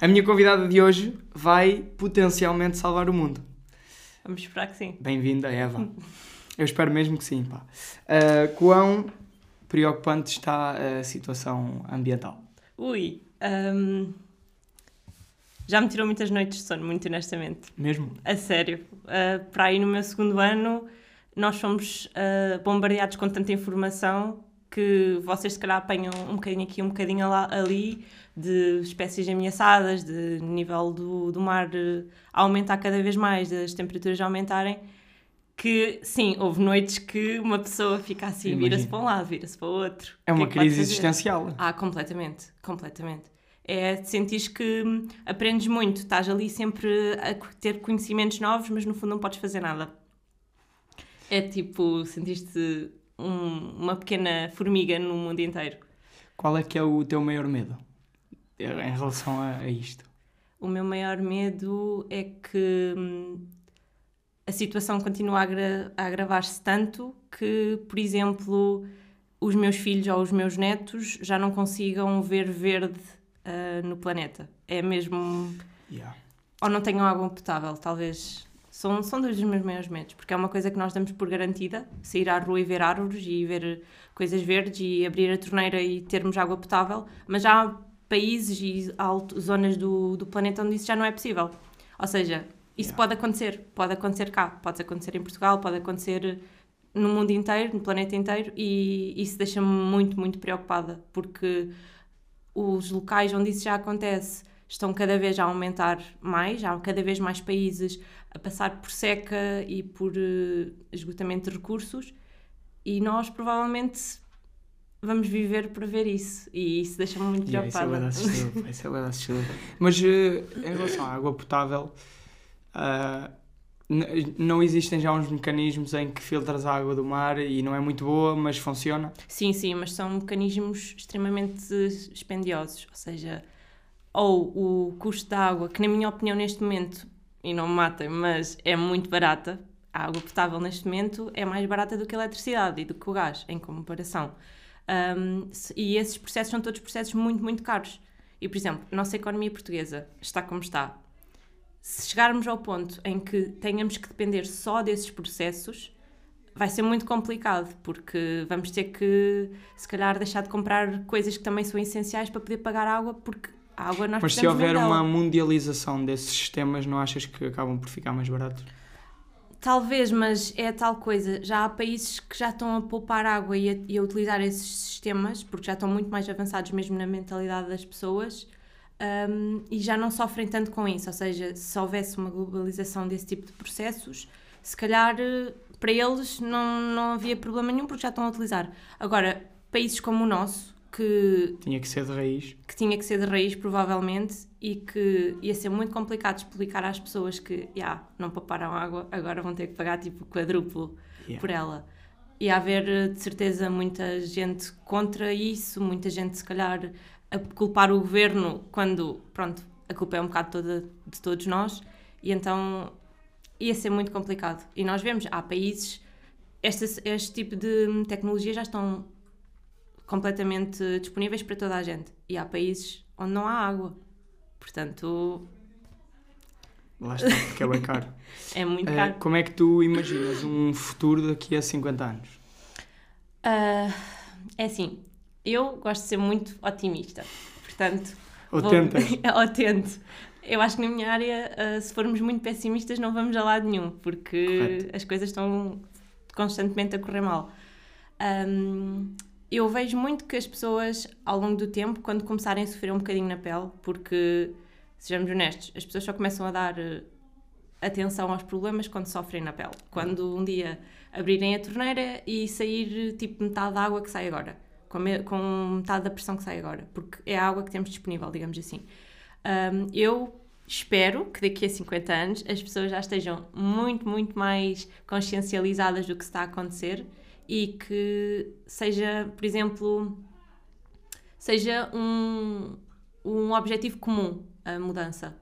A minha convidada de hoje vai potencialmente salvar o mundo. Vamos esperar que sim. Bem-vinda, Eva. Eu espero mesmo que sim, pá. Uh, quão preocupante está a situação ambiental? Ui, hum, já me tirou muitas noites de sono, muito honestamente. Mesmo? A sério. Uh, para aí no meu segundo ano, nós fomos uh, bombardeados com tanta informação que vocês se calhar apanham um bocadinho aqui, um bocadinho ali, de espécies ameaçadas, de nível do, do mar uh, aumentar cada vez mais, das temperaturas aumentarem, que sim, houve noites que uma pessoa fica assim, vira-se para um lado, vira-se para o outro. É uma é crise existencial. Ah, completamente, completamente. É sentir que hum, aprendes muito, estás ali sempre a ter conhecimentos novos, mas no fundo não podes fazer nada. É tipo, sentiste um, uma pequena formiga no mundo inteiro. Qual é que é o teu maior medo em relação a, a isto? O meu maior medo é que hum, a situação continua a, agra a agravar-se tanto que, por exemplo, os meus filhos ou os meus netos já não consigam ver verde uh, no planeta. É mesmo. Yeah. Ou não tenham água potável, talvez. São, são dois dos meus maiores medos, porque é uma coisa que nós damos por garantida: sair à rua e ver árvores e ver coisas verdes e abrir a torneira e termos água potável, mas já há países e alto, zonas do, do planeta onde isso já não é possível. Ou seja, isso yeah. pode acontecer, pode acontecer cá, pode acontecer em Portugal, pode acontecer no mundo inteiro, no planeta inteiro, e isso deixa-me muito, muito preocupada, porque os locais onde isso já acontece estão cada vez a aumentar mais, há cada vez mais países a passar por seca e por uh, esgotamento de recursos, e nós provavelmente vamos viver para ver isso, e isso deixa-me muito preocupada. Yeah, isso é verdade, isso é verdade. Mas uh, em relação à água potável Uh, não existem já uns mecanismos em que filtras a água do mar e não é muito boa, mas funciona? Sim, sim, mas são mecanismos extremamente dispendiosos. Ou seja, ou o custo da água, que na minha opinião neste momento, e não me matem, mas é muito barata, a água potável neste momento é mais barata do que a eletricidade e do que o gás, em comparação. Um, e esses processos são todos processos muito, muito caros. E, por exemplo, a nossa economia portuguesa está como está se chegarmos ao ponto em que tenhamos que depender só desses processos, vai ser muito complicado, porque vamos ter que, se calhar, deixar de comprar coisas que também são essenciais para poder pagar água, porque a água nós Mas se houver uma mundialização desses sistemas, não achas que acabam por ficar mais baratos? Talvez, mas é tal coisa. Já há países que já estão a poupar água e a, e a utilizar esses sistemas, porque já estão muito mais avançados mesmo na mentalidade das pessoas um, e já não sofrem tanto com isso. Ou seja, se houvesse uma globalização desse tipo de processos, se calhar eh, para eles não, não havia problema nenhum porque já estão a utilizar. Agora, países como o nosso, que tinha que ser de raiz, que tinha que ser de raiz provavelmente e que ia ser muito complicado explicar às pessoas que yeah, não pouparam água, agora vão ter que pagar tipo quadruplo yeah. por ela. E haver de certeza muita gente contra isso, muita gente se calhar a culpar o governo quando, pronto, a culpa é um bocado toda de todos nós e então ia ser muito complicado. E nós vemos, há países, este, este tipo de tecnologia já estão completamente disponíveis para toda a gente e há países onde não há água. Portanto. Lá está, porque é bem caro. é muito caro. Uh, como é que tu imaginas um futuro daqui a 50 anos? Uh, é assim, eu gosto de ser muito otimista, portanto. Ou vou... tentas. Ou tento. Eu acho que na minha área, uh, se formos muito pessimistas, não vamos a lado nenhum, porque Correto. as coisas estão constantemente a correr mal. Um, eu vejo muito que as pessoas, ao longo do tempo, quando começarem a sofrer um bocadinho na pele, porque, sejamos honestos, as pessoas só começam a dar uh, atenção aos problemas quando sofrem na pele. Quando um dia abrirem a torneira e sair tipo metade da água que sai agora com metade da pressão que sai agora, porque é a água que temos disponível, digamos assim. Um, eu espero que daqui a 50 anos as pessoas já estejam muito, muito mais consciencializadas do que está a acontecer e que seja, por exemplo, seja um, um objetivo comum a mudança.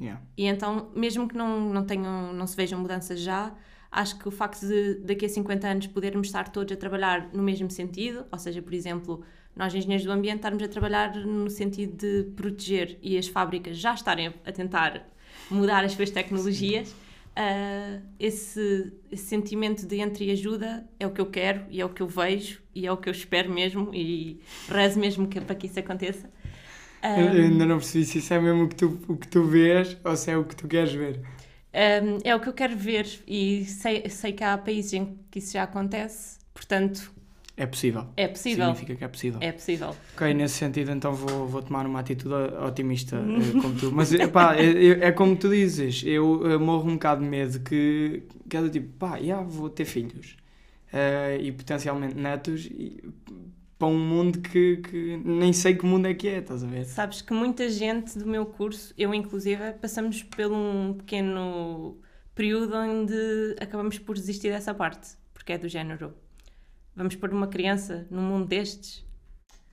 Yeah. E então, mesmo que não, não, tenham, não se vejam mudanças já, Acho que o facto de daqui a 50 anos podermos estar todos a trabalhar no mesmo sentido, ou seja, por exemplo, nós, engenheiros do ambiente, estarmos a trabalhar no sentido de proteger e as fábricas já estarem a tentar mudar as suas tecnologias, uh, esse, esse, sentimento de entreajuda é o que eu quero e é o que eu vejo e é o que eu espero mesmo e rezo mesmo que, para que isso aconteça. Um, eu ainda não percebi se isso é mesmo o que, tu, o que tu vês ou se é o que tu queres ver. Um, é o que eu quero ver e sei, sei que há países em que isso já acontece, portanto. É possível. É possível. Significa que é possível. É possível. Ok, nesse sentido, então vou, vou tomar uma atitude otimista eh, como tu. Mas pá, é, é, como tu dizes, eu, eu morro um bocado de medo que, que é do tipo, pá, já vou ter filhos uh, e potencialmente netos. E, para um mundo que, que nem sei que mundo é que é, estás a ver? Sabes que muita gente do meu curso, eu inclusive, passamos por um pequeno período onde acabamos por desistir dessa parte, porque é do género. Vamos pôr uma criança num mundo destes,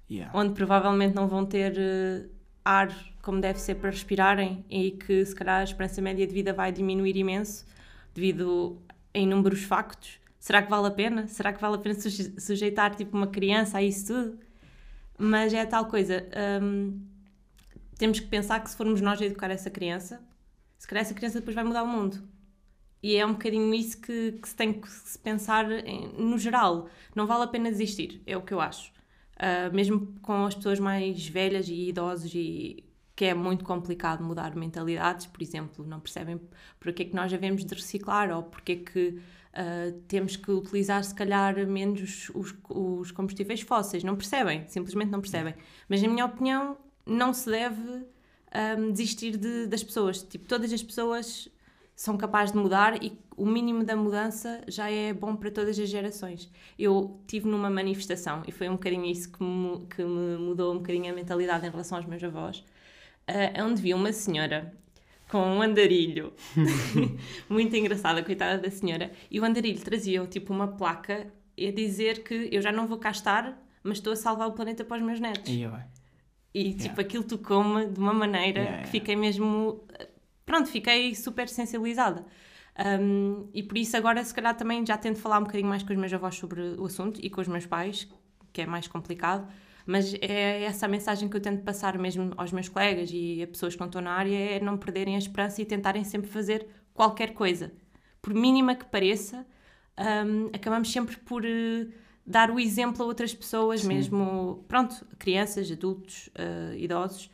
yeah. onde provavelmente não vão ter uh, ar como deve ser para respirarem e que se calhar a esperança média de vida vai diminuir imenso devido a inúmeros factos será que vale a pena? Será que vale a pena sujeitar tipo uma criança a isso tudo? Mas é tal coisa, hum, temos que pensar que se formos nós a educar essa criança, se calhar essa criança depois vai mudar o mundo. E é um bocadinho isso que, que se tem que se pensar em, no geral. Não vale a pena desistir, é o que eu acho. Uh, mesmo com as pessoas mais velhas e idosos e que é muito complicado mudar mentalidades, por exemplo, não percebem porque é que nós devemos de reciclar ou porque é que Uh, temos que utilizar, se calhar, menos os, os, combustíveis fósseis. Não percebem, simplesmente não percebem. Mas, na minha opinião, não se deve um, desistir de, das pessoas. Tipo, todas as pessoas são capazes de mudar e o mínimo da mudança já é bom para todas as gerações. Eu tive numa manifestação e foi um bocadinho isso que me, que me mudou um bocadinho a mentalidade em relação aos meus avós, uh, onde vi uma senhora com um andarilho. Muito engraçada, coitada da senhora. E o andarilho trazia tipo uma placa a dizer que eu já não vou cá estar, mas estou a salvar o planeta para os meus netos. E, eu, e tipo, yeah. aquilo tocou-me de uma maneira yeah, que fiquei mesmo. Pronto, fiquei super sensibilizada. Um, e por isso agora, se calhar, também já tento falar um bocadinho mais com os meus avós sobre o assunto e com os meus pais, que é mais complicado mas é essa a mensagem que eu tento passar mesmo aos meus colegas e a pessoas que não estão na área, é não perderem a esperança e tentarem sempre fazer qualquer coisa. Por mínima que pareça, um, acabamos sempre por uh, dar o exemplo a outras pessoas, Sim. mesmo, pronto, crianças, adultos, uh, idosos,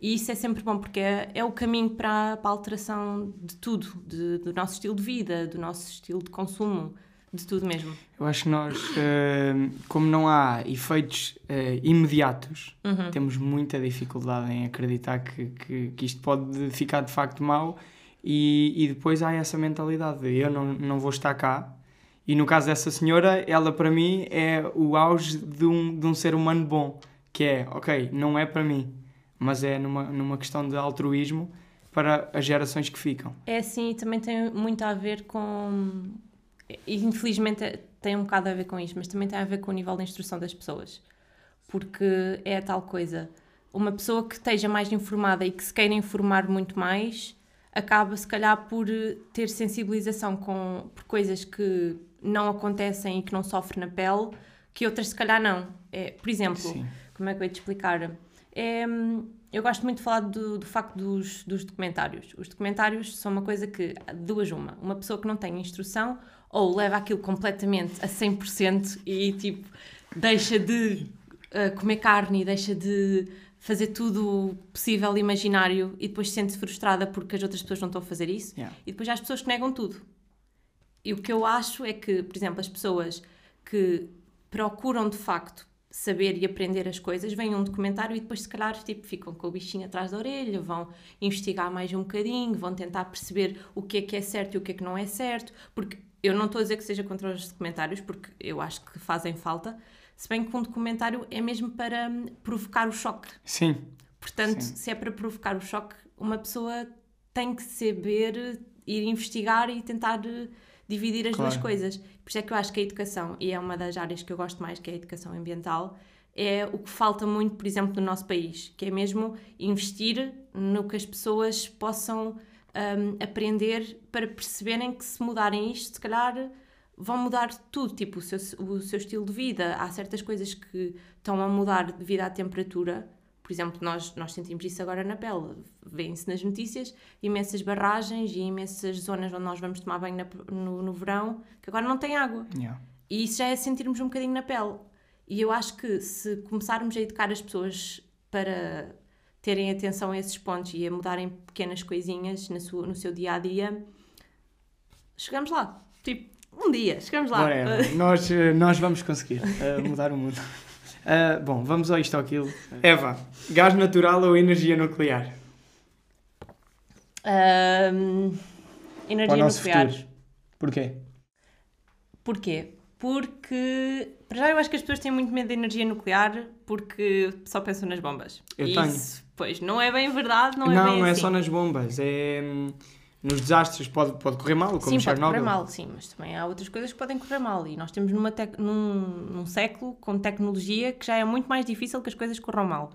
e isso é sempre bom, porque é, é o caminho para, para a alteração de tudo, de, do nosso estilo de vida, do nosso estilo de consumo, de tudo mesmo. Eu acho que nós, uh, como não há efeitos uh, imediatos, uhum. temos muita dificuldade em acreditar que, que, que, isto pode ficar de facto mau e, e depois há essa mentalidade de eu não, não vou estar cá. E no caso dessa senhora, ela para mim é o auge de um, de um ser humano bom, que é, ok, não é para mim, mas é numa, numa questão de altruísmo para as gerações que ficam. É assim, também tem muito a ver com e infelizmente tem um bocado a ver com isto, mas também tem a ver com o nível de instrução das pessoas. Porque é a tal coisa, uma pessoa que esteja mais informada e que se queira informar muito mais, acaba se calhar por ter sensibilização com, por coisas que não acontecem e que não sofre na pele, que outras se calhar não. É, por exemplo, Sim. como é que eu ia te explicar? É, eu gosto muito de falar do, do facto dos, dos documentários. Os documentários são uma coisa que, duas uma, uma pessoa que não tem instrução ou leva aquilo completamente a 100% e tipo deixa de uh, comer carne e deixa de fazer tudo o possível imaginário e depois sente-se frustrada porque as outras pessoas não estão a fazer isso yeah. e depois há as pessoas que negam tudo e o que eu acho é que, por exemplo, as pessoas que procuram de facto saber e aprender as coisas, vêm um documentário e depois se calhar tipo, ficam com o bichinho atrás da orelha, vão investigar mais um bocadinho, vão tentar perceber o que é que é certo e o que é que não é certo, porque eu não estou a dizer que seja contra os documentários, porque eu acho que fazem falta, se bem que um documentário é mesmo para hum, provocar o choque. Sim. Portanto, Sim. se é para provocar o choque, uma pessoa tem que saber ir investigar e tentar eh, dividir as claro. duas coisas. Por isso é que eu acho que a educação, e é uma das áreas que eu gosto mais, que é a educação ambiental, é o que falta muito, por exemplo, no nosso país, que é mesmo investir no que as pessoas possam um, aprender para perceberem que se mudarem isto, se calhar vão mudar tudo, tipo o seu, o seu estilo de vida. Há certas coisas que estão a mudar devido à temperatura. Por exemplo, nós, nós sentimos isso agora na pele. Vêem-se nas notícias imensas barragens e imensas zonas onde nós vamos tomar banho na, no, no verão que agora não tem água. Yeah. E isso já é sentirmos um bocadinho na pele. E eu acho que se começarmos a educar as pessoas para terem atenção a esses pontos e a mudarem pequenas coisinhas na sua, no seu dia a dia, chegamos lá. Tipo, um dia, chegamos lá. Whatever. nós, eh, nós vamos conseguir eh, mudar o mundo. Eh, bom, vamos ao isto ou aquilo. Eva, gás natural ou energia nuclear? Ahm, energia Para o nosso nuclear. futuro. Porquê? Porquê? Porque, para já, eu acho que as pessoas têm muito medo da energia nuclear porque só pensam nas bombas. Eu E tenho. Isso, pois, não é bem verdade, não é não, bem não é assim. só nas bombas, é hum, nos desastres pode, pode correr mal, como Sim, pode correr mal, sim, mas também há outras coisas que podem correr mal. E nós temos numa tec- num, num século com tecnologia que já é muito mais difícil que as coisas corram mal.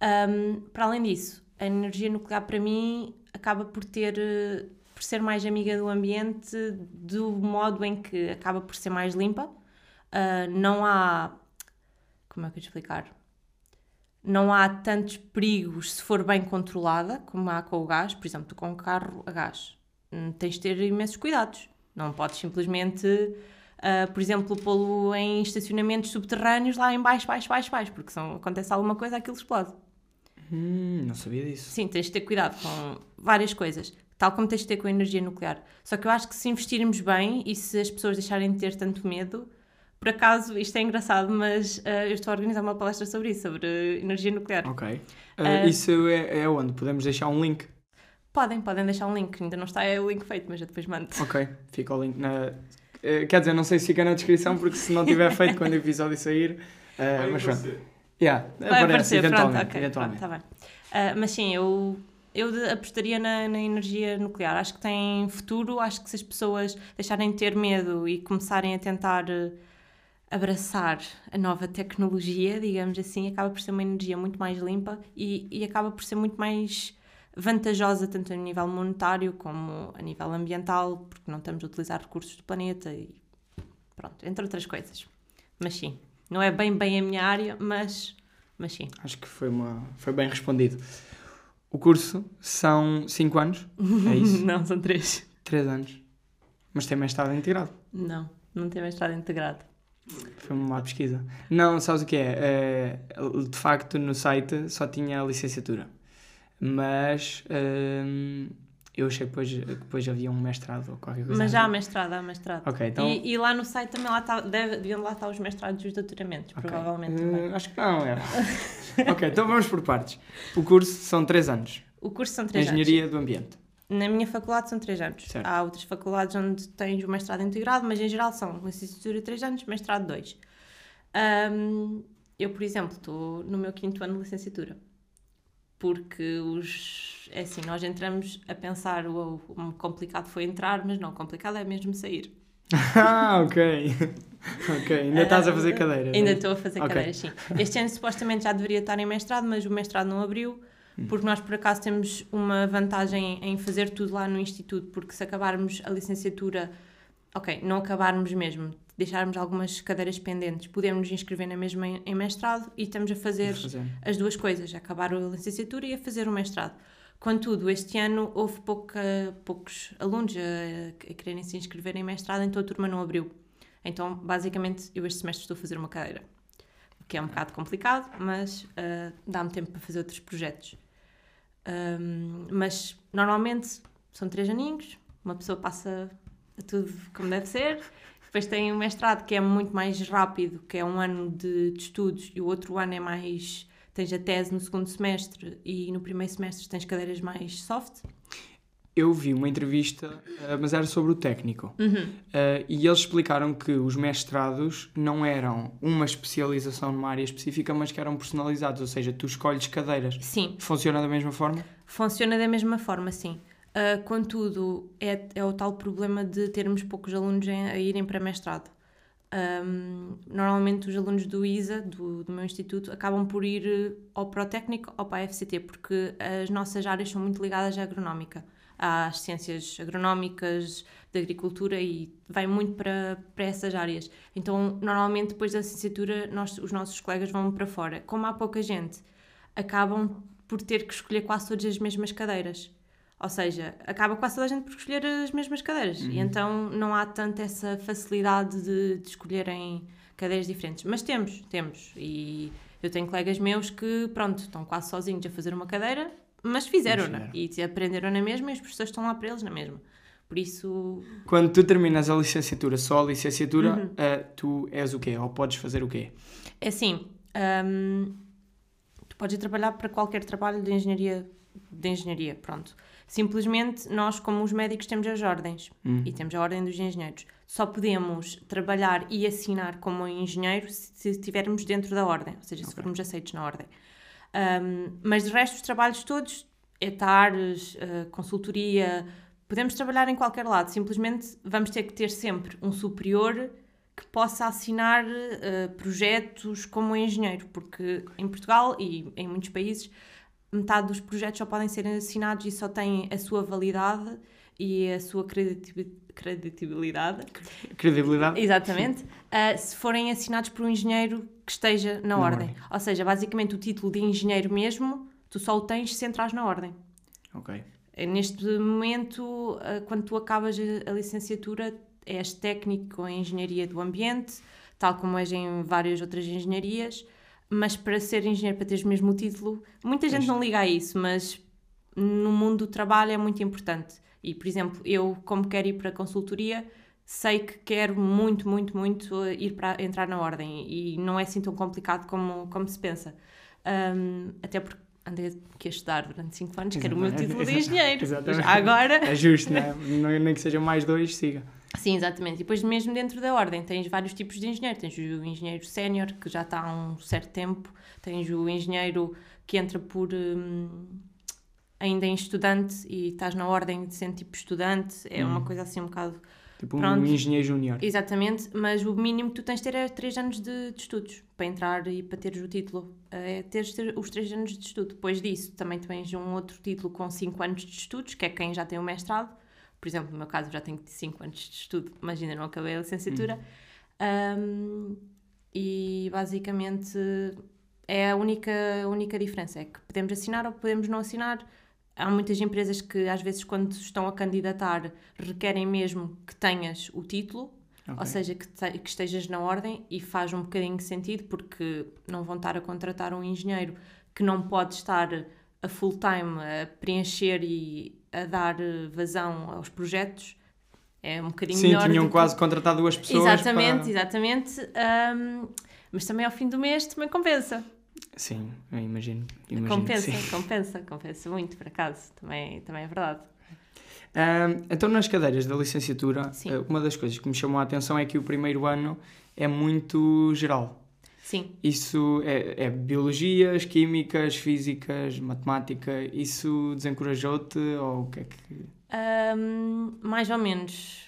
Um, para além disso, a energia nuclear para mim acaba por ter por ser mais amiga do ambiente do modo em que acaba por ser mais limpa. Ah, não há como é que eu te explicar? Não há tantos perigos se for bem controlada como há com o gás. Por exemplo, tu com um carro a gás hum, tens de ter imensos cuidados. Não podes simplesmente, ah, por exemplo, pô-lo em estacionamentos subterrâneos lá em baixo, baixo, baixo, baixo, porque se acontece alguma coisa aquilo explode. Hum, não sabia disso. Sim, tens de ter cuidado com várias coisas, tal como tens de ter com a energia nuclear. Só que eu acho que se investirmos bem e se as pessoas deixarem de ter tanto medo, por acaso, isto é engraçado, mas ah, eu estou a organizar uma palestra sobre isso, sobre energia nuclear. Ok. Ah. Uh, isso é, é onde? Podemos deixar um link? Podem, podem deixar um link, ainda não está é o link feito, mas eu depois mando. Ok, fica o link na. quer dizer, não sei se fica na descrição, porque se não tiver feito quando o episódio sair. eh, mas pronto. Yeah, Vai aparece, aparecer, pronto, eventualmente. ok, eventualmente. está bem. Ah, mas sim, eu, eu apostaria na, na energia nuclear. Acho que tem futuro, acho que se as pessoas deixarem de ter medo e começarem a tentar eh, abraçar a nova tecnologia, digamos assim, acaba por ser uma energia muito mais limpa e, e acaba por ser muito mais vantajosa tanto a nível monetário como a nível ambiental, porque não estamos a utilizar recursos do planeta e pronto, entre outras coisas. Mas sim, não é bem bem a minha área, mas, mas sim. Acho que foi, uma, foi bem respondido. O curso são 5 anos, é isso? não, são três. 3 anos. Mas tem mestrado integrado. Não, não tem mestrado integrado. Foi uma má pesquisa. Não, sabes o que é? Eh, de facto, no site só tinha a licenciatura. Mas hum, eu achei que depois, depois havia um mestrado ou qualquer coisa. Mas já há assim. mestrado, há mestrado. Ok, então. E, e lá no site também lá está, deve, deviam lá estar os mestrados e os doutoramentos, Ok. provavelmente também. acho que não, é. ok, então vamos por partes. O curso são 3 anos. O curso são três anos. Engenharia do Ambiente. Na minha faculdade são 3 anos. Certo. Há outras faculdades onde tens o mestrado integrado, mas em geral são licenciatura 3 anos, mestrado 2. eu, por exemplo, estou no meu quinto ano de licenciatura. Porque os. É assim, nós entramos a pensar, o o complicado foi entrar, mas não, complicado é mesmo sair. ah, ok. ok, ainda estás a fazer cadeira. Ainda né? estou a fazer Ok. cadeiras, sim. Este ano supostamente já deveria estar em mestrado, mas o mestrado não abriu. Porque nós por acaso temos uma vantagem em fazer tudo lá no Instituto, porque se acabarmos a licenciatura, ok, não acabarmos mesmo, deixarmos algumas cadeiras pendentes, podemos nos inscrever na mesma em, mestrado e estamos a fazer fazer. as duas coisas, a acabar a licenciatura e a fazer o mestrado. Contudo, este ano houve pouca, poucos alunos a, a quererem se inscrever em mestrado, então a turma não abriu. Então, basicamente, eu este semestre estou a fazer uma cadeira, o que é um bocado complicado, mas ah, dá-me tempo para fazer outros projetos. Ahm, mas, normalmente, são três aninhos, uma pessoa passa a tudo como deve ser, depois tem o mestrado, que é muito mais rápido, que é um ano de, de estudos, e o outro ano é mais. Tens a tese no segundo semestre e no primeiro semestre tens cadeiras mais soft. Eu vi uma entrevista, eh, mas era sobre o técnico. Uhum. Eh, e eles explicaram que os mestrados não eram uma especialização numa área específica, mas que eram personalizados, ou seja, tu escolhes cadeiras. Sim, Funciona da mesma forma? funciona da mesma forma, sim. Ah, contudo, é, é o tal problema de termos poucos alunos em- a irem para mestrado. um, normalmente os alunos do ISA, do, do meu instituto, acabam por ir ou para o técnico ou para a FCT, porque as nossas áreas são muito ligadas à agronómica, às ciências agronómicas, de agricultura e vai muito para, para essas áreas. Então, normalmente, depois da licenciatura, nós, os nossos colegas vão para fora. Como há pouca gente, acabam por ter que escolher quase todas as mesmas cadeiras. Ou seja, acaba quase toda a gente por escolher as mesmas cadeiras. Uhum. E então não há tanto essa facilidade de, de escolherem cadeiras diferentes. Mas temos, temos. E eu tenho colegas meus que, pronto, estão quase sozinhos a fazer uma cadeira, mas fizeram-na. E aprenderam na mesma e os professores estão lá para eles na mesma. Por isso. Quando tu terminas a licenciatura, só a licenciatura, uhum. uh, tu és o quê? Ou podes fazer o quê? É assim. Um, tu podes ir trabalhar para qualquer trabalho de engenharia. De engenharia, pronto. Simplesmente nós, como os médicos, temos as ordens hum. e temos a ordem dos engenheiros. Só podemos trabalhar e assinar como engenheiro se estivermos dentro da ordem, ou seja, okay. se formos aceitos na ordem. Um, mas de resto, os trabalhos todos, etares, uh, consultoria, podemos trabalhar em qualquer lado. Simplesmente vamos ter que ter sempre um superior que possa assinar uh, projetos como engenheiro, porque em Portugal e em muitos países metade dos projetos só podem ser assinados e só têm a sua validade e a sua credibilidade. Credibilidade. Exatamente. Uh, se forem assinados por um engenheiro que esteja na, na ordem. ordem. Ou seja, basicamente o título de engenheiro mesmo, tu só o tens se entras na ordem. Ok. Eh, neste momento, uh, quando tu acabas a, a licenciatura, és técnico em engenharia do ambiente, tal como és em várias outras engenharias mas para ser engenheiro, para teres mesmo o título, muita gente não liga a isso, mas no mundo do trabalho é muito importante. E, por exemplo, eu, como quero ir para a consultoria, sei que quero muito, muito, muito ir para entrar na ordem e não é assim tão complicado como, como se pensa. Um, até porque andei aqui a estudar durante 5 anos, quero o meu título de engenheiro. Exatamente. Agora. É justo, não é? Nem que sejam mais dois, siga. Sim, exatamente. E depois, mesmo dentro da ordem, tens vários tipos de engenheiro. Tens o engenheiro sénior, que já está há um certo tempo, tens o engenheiro que entra por. Hum, ainda em estudante e estás na ordem de ser tipo estudante, é hum. uma coisa assim um bocado. Tipo Pronto. um engenheiro júnior. Exatamente, mas o mínimo que tu tens de ter é 3 anos de, de, estudos para entrar e para teres o título. É teres os 3 anos de estudo. Depois disso, também tens um outro título com 5 anos de estudos, que é quem já tem o mestrado por exemplo, no meu caso, já tenho 5 anos de estudo, mas ainda não acabei a licenciatura. Uhum. Um, e basicamente é a única, a única diferença: é que podemos assinar ou podemos não assinar. Há muitas empresas que, às vezes, quando estão a candidatar, requerem mesmo que tenhas o título, okay. ou seja, que, te, que estejas na ordem, e faz um bocadinho de sentido, porque não vão estar a contratar um engenheiro que não pode estar a full time a preencher e a dar eh, vazão aos projetos é um bocadinho Sim, tinham que... quase contratado duas pessoas. Exatamente, para... exatamente. Um, mas também ao fim do mês também compensa. Sim, eu imagino. imagino compensa, compensa, compensa muito, por acaso. Também, também é verdade. Um, então, nas cadeiras da licenciatura, Sim. Eh, uma das coisas que me chamou a atenção é que o primeiro ano é muito geral. Sim. Isso é, é biologias, químicas, físicas, matemática. Isso desencorajou-te ou o que é que. Um, mais ou menos.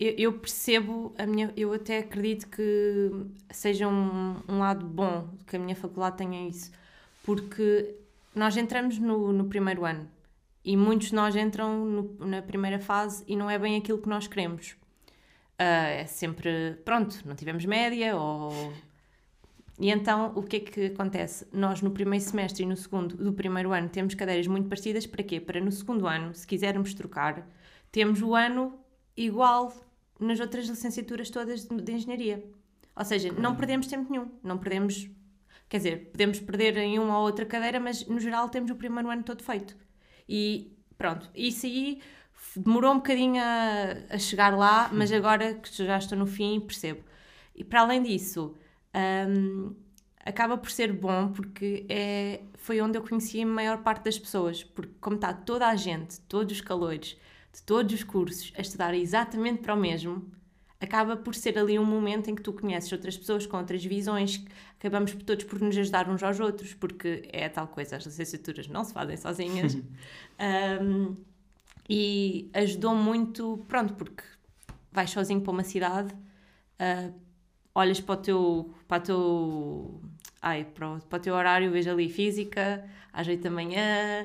Eu, eu, percebo, a minha, eu até acredito que seja um, um lado bom que a minha faculdade tenha isso, porque nós entramos no, no primeiro ano e muitos de nós entram no, na primeira fase e não é bem aquilo que nós queremos. Uh, é sempre, pronto, não tivemos média ou e então, o que é que acontece? Nós, no primeiro semestre e no segundo do primeiro ano, temos cadeiras muito parecidas. Para quê? Para no segundo ano, se quisermos trocar, temos o ano igual nas outras licenciaturas todas de engenharia. Ou seja, não perdemos tempo nenhum. Não perdemos. Quer dizer, podemos perder em uma ou outra cadeira, mas no geral temos o primeiro ano todo feito. E pronto, isso aí demorou um bocadinho a, a chegar lá, mas agora que já estou no fim, percebo. E para além disso um, acaba por ser bom porque é, foi onde eu conheci a maior parte das pessoas, porque como está toda a gente, todos os calores, de todos os cursos, a estudar exatamente para o mesmo, acaba por ser ali um momento em que tu conheces outras pessoas com outras visões, acabamos todos por nos ajudar uns aos outros, porque é tal coisa, as licenciaturas não se fazem sozinhas. um, e ajudou muito, pronto, porque vais sozinho para uma cidade, uh, olhas para o teu, para o teu, ai, para o, para o teu horário, vejo ali física, às 8 da manhã,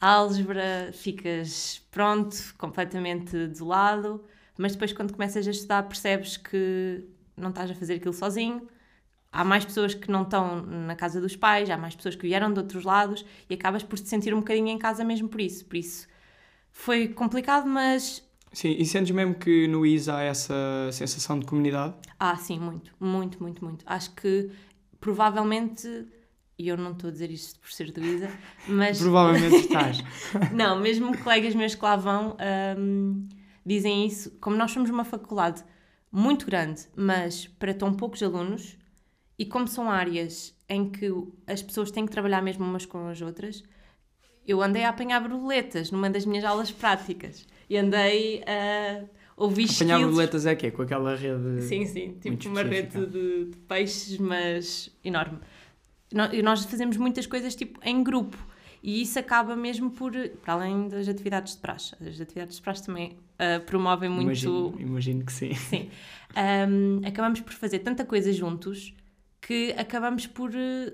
álgebra, ficas pronto, completamente desolado, mas depois quando começas a estudar percebes que não estás a fazer aquilo sozinho, há mais pessoas que não estão na casa dos pais, há mais pessoas que vieram de outros lados e acabas por te sentir um bocadinho em casa mesmo por isso. Por isso foi complicado, mas. Sim, e sentes mesmo que no ISA há essa sensação de comunidade? Ah, sim, muito, muito, muito, muito. Acho que provavelmente. E eu não estou a dizer isto por ser do ISA, mas. Provavelmente estás. não, mesmo colegas meus que lá vão hum, dizem isso. Como nós somos uma faculdade muito grande, mas para tão poucos alunos, e como são áreas em que as pessoas têm que trabalhar mesmo umas com as outras, eu andei a apanhar borboletas numa das minhas aulas práticas. E andei a ouvir Apanhar borboletas é quê? Com aquela rede. Sim, sim, tipo uma rede de, de, peixes, mas enorme. Nós fazemos muitas coisas tipo em grupo. E isso acaba mesmo por, para além das atividades de praxe. As atividades de praxe também uh, promovem muito. Imagino, imagino que sim. Sim. Um, acabamos por fazer tanta coisa juntos que acabamos por uh,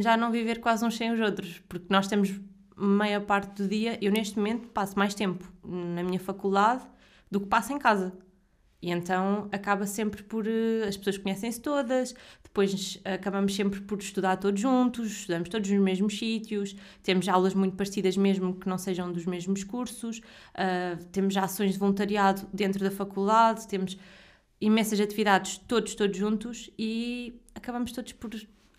já não viver quase uns sem os outros, porque nós temos meia parte do dia. Eu, neste momento, passo mais tempo na minha faculdade do que passo em casa. E então acaba sempre por. Uh, as pessoas conhecem-se todas, depois acabamos sempre por estudar todos juntos, estudamos todos nos mesmos sítios, temos aulas muito parecidas, mesmo que não sejam dos mesmos cursos, uh, temos ações de voluntariado dentro da faculdade, temos imensas atividades, todos, todos juntos, e acabamos todos por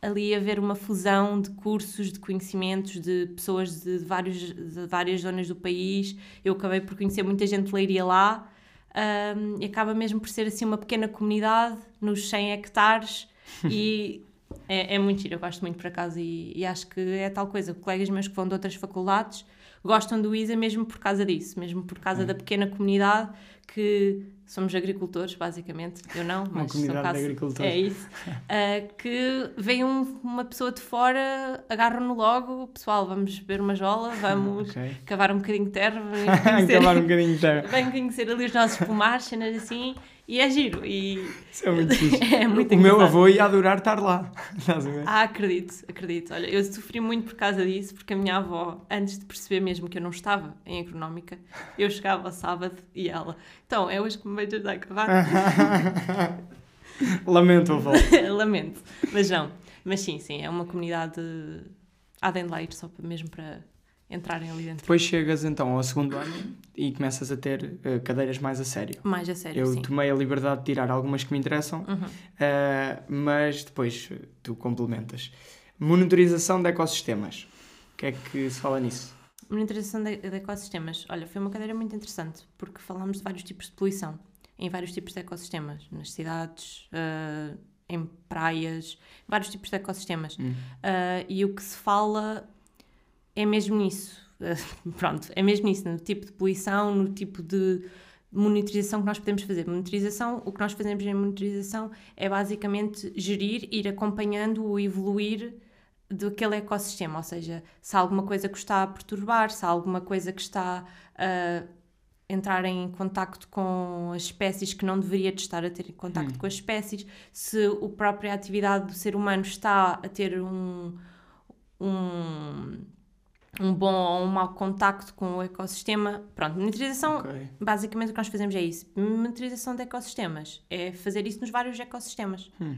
ali haver uma fusão de cursos, de conhecimentos, de pessoas de, vários, de várias zonas do país. Eu acabei por conhecer muita gente Leiria lá, um, e acaba mesmo por ser assim uma pequena comunidade nos 100 hectares. E é, é muito giro, eu gosto muito por acaso e, e, acho que é tal coisa, colegas meus que vão de outras faculdades gostam do ISA mesmo por causa disso, mesmo por causa da pequena comunidade que somos agricultores, basicamente. Eu não, mas uma comunidade caso, de agricultores. É isso. Uh, que vem um, uma pessoa de fora, agarram-no logo, pessoal, vamos beber uma jola, vamos okay. cavar um bocadinho de terra, cavar um bocadinho de terra. Vem conhecer ali os nossos pomares, cenas assim, e é giro. E... Isso é muito fixe. é muito o engraçado. meu avô ia adorar estar lá. ah, acredito, acredito. Olha, eu sofri muito por causa disso, porque a minha avó, antes de perceber mesmo que eu não estava em agronómica, eu chegava ao sábado e ela, então, é hoje que me vais ajudar a cavar? Lamento, avó. Lamento, mas não. Mas sim, sim, é uma comunidade há de lá ir só mesmo para entrarem ali dentro. Depois chegas então ao segundo ano e começas a ter uh, cadeiras mais a sério. Mais a sério, Eu sim. tomei a liberdade de tirar algumas que me interessam, uhum. uh, mas depois tu complementas. Monitorização de ecossistemas. O que é que se fala nisso? Monitorização de, de ecossistemas. Olha, foi uma cadeira muito interessante, porque falamos de vários tipos de poluição, em vários tipos de ecossistemas, nas cidades, uh, em praias, vários tipos de ecossistemas. Hum. Uh, e o que se fala é mesmo nisso. Uh, pronto, é mesmo nisso, no tipo de poluição, no tipo de monitorização que nós podemos fazer. Monitorização, o que nós fazemos em monitorização é basicamente gerir, ir acompanhando o evoluir daquele ecossistema, ou seja, se há alguma coisa que está a perturbar, se há alguma coisa que está a entrar em contacto com as espécies que não deveria de estar a ter contacto hum. com as espécies, se a própria atividade do ser humano está a ter um, um, um bom ou um mau contacto com o ecossistema. Pronto, monitorização, okay. basicamente o que nós fazemos é isso. Monitorização de ecossistemas, é fazer isso nos vários ecossistemas. Hum.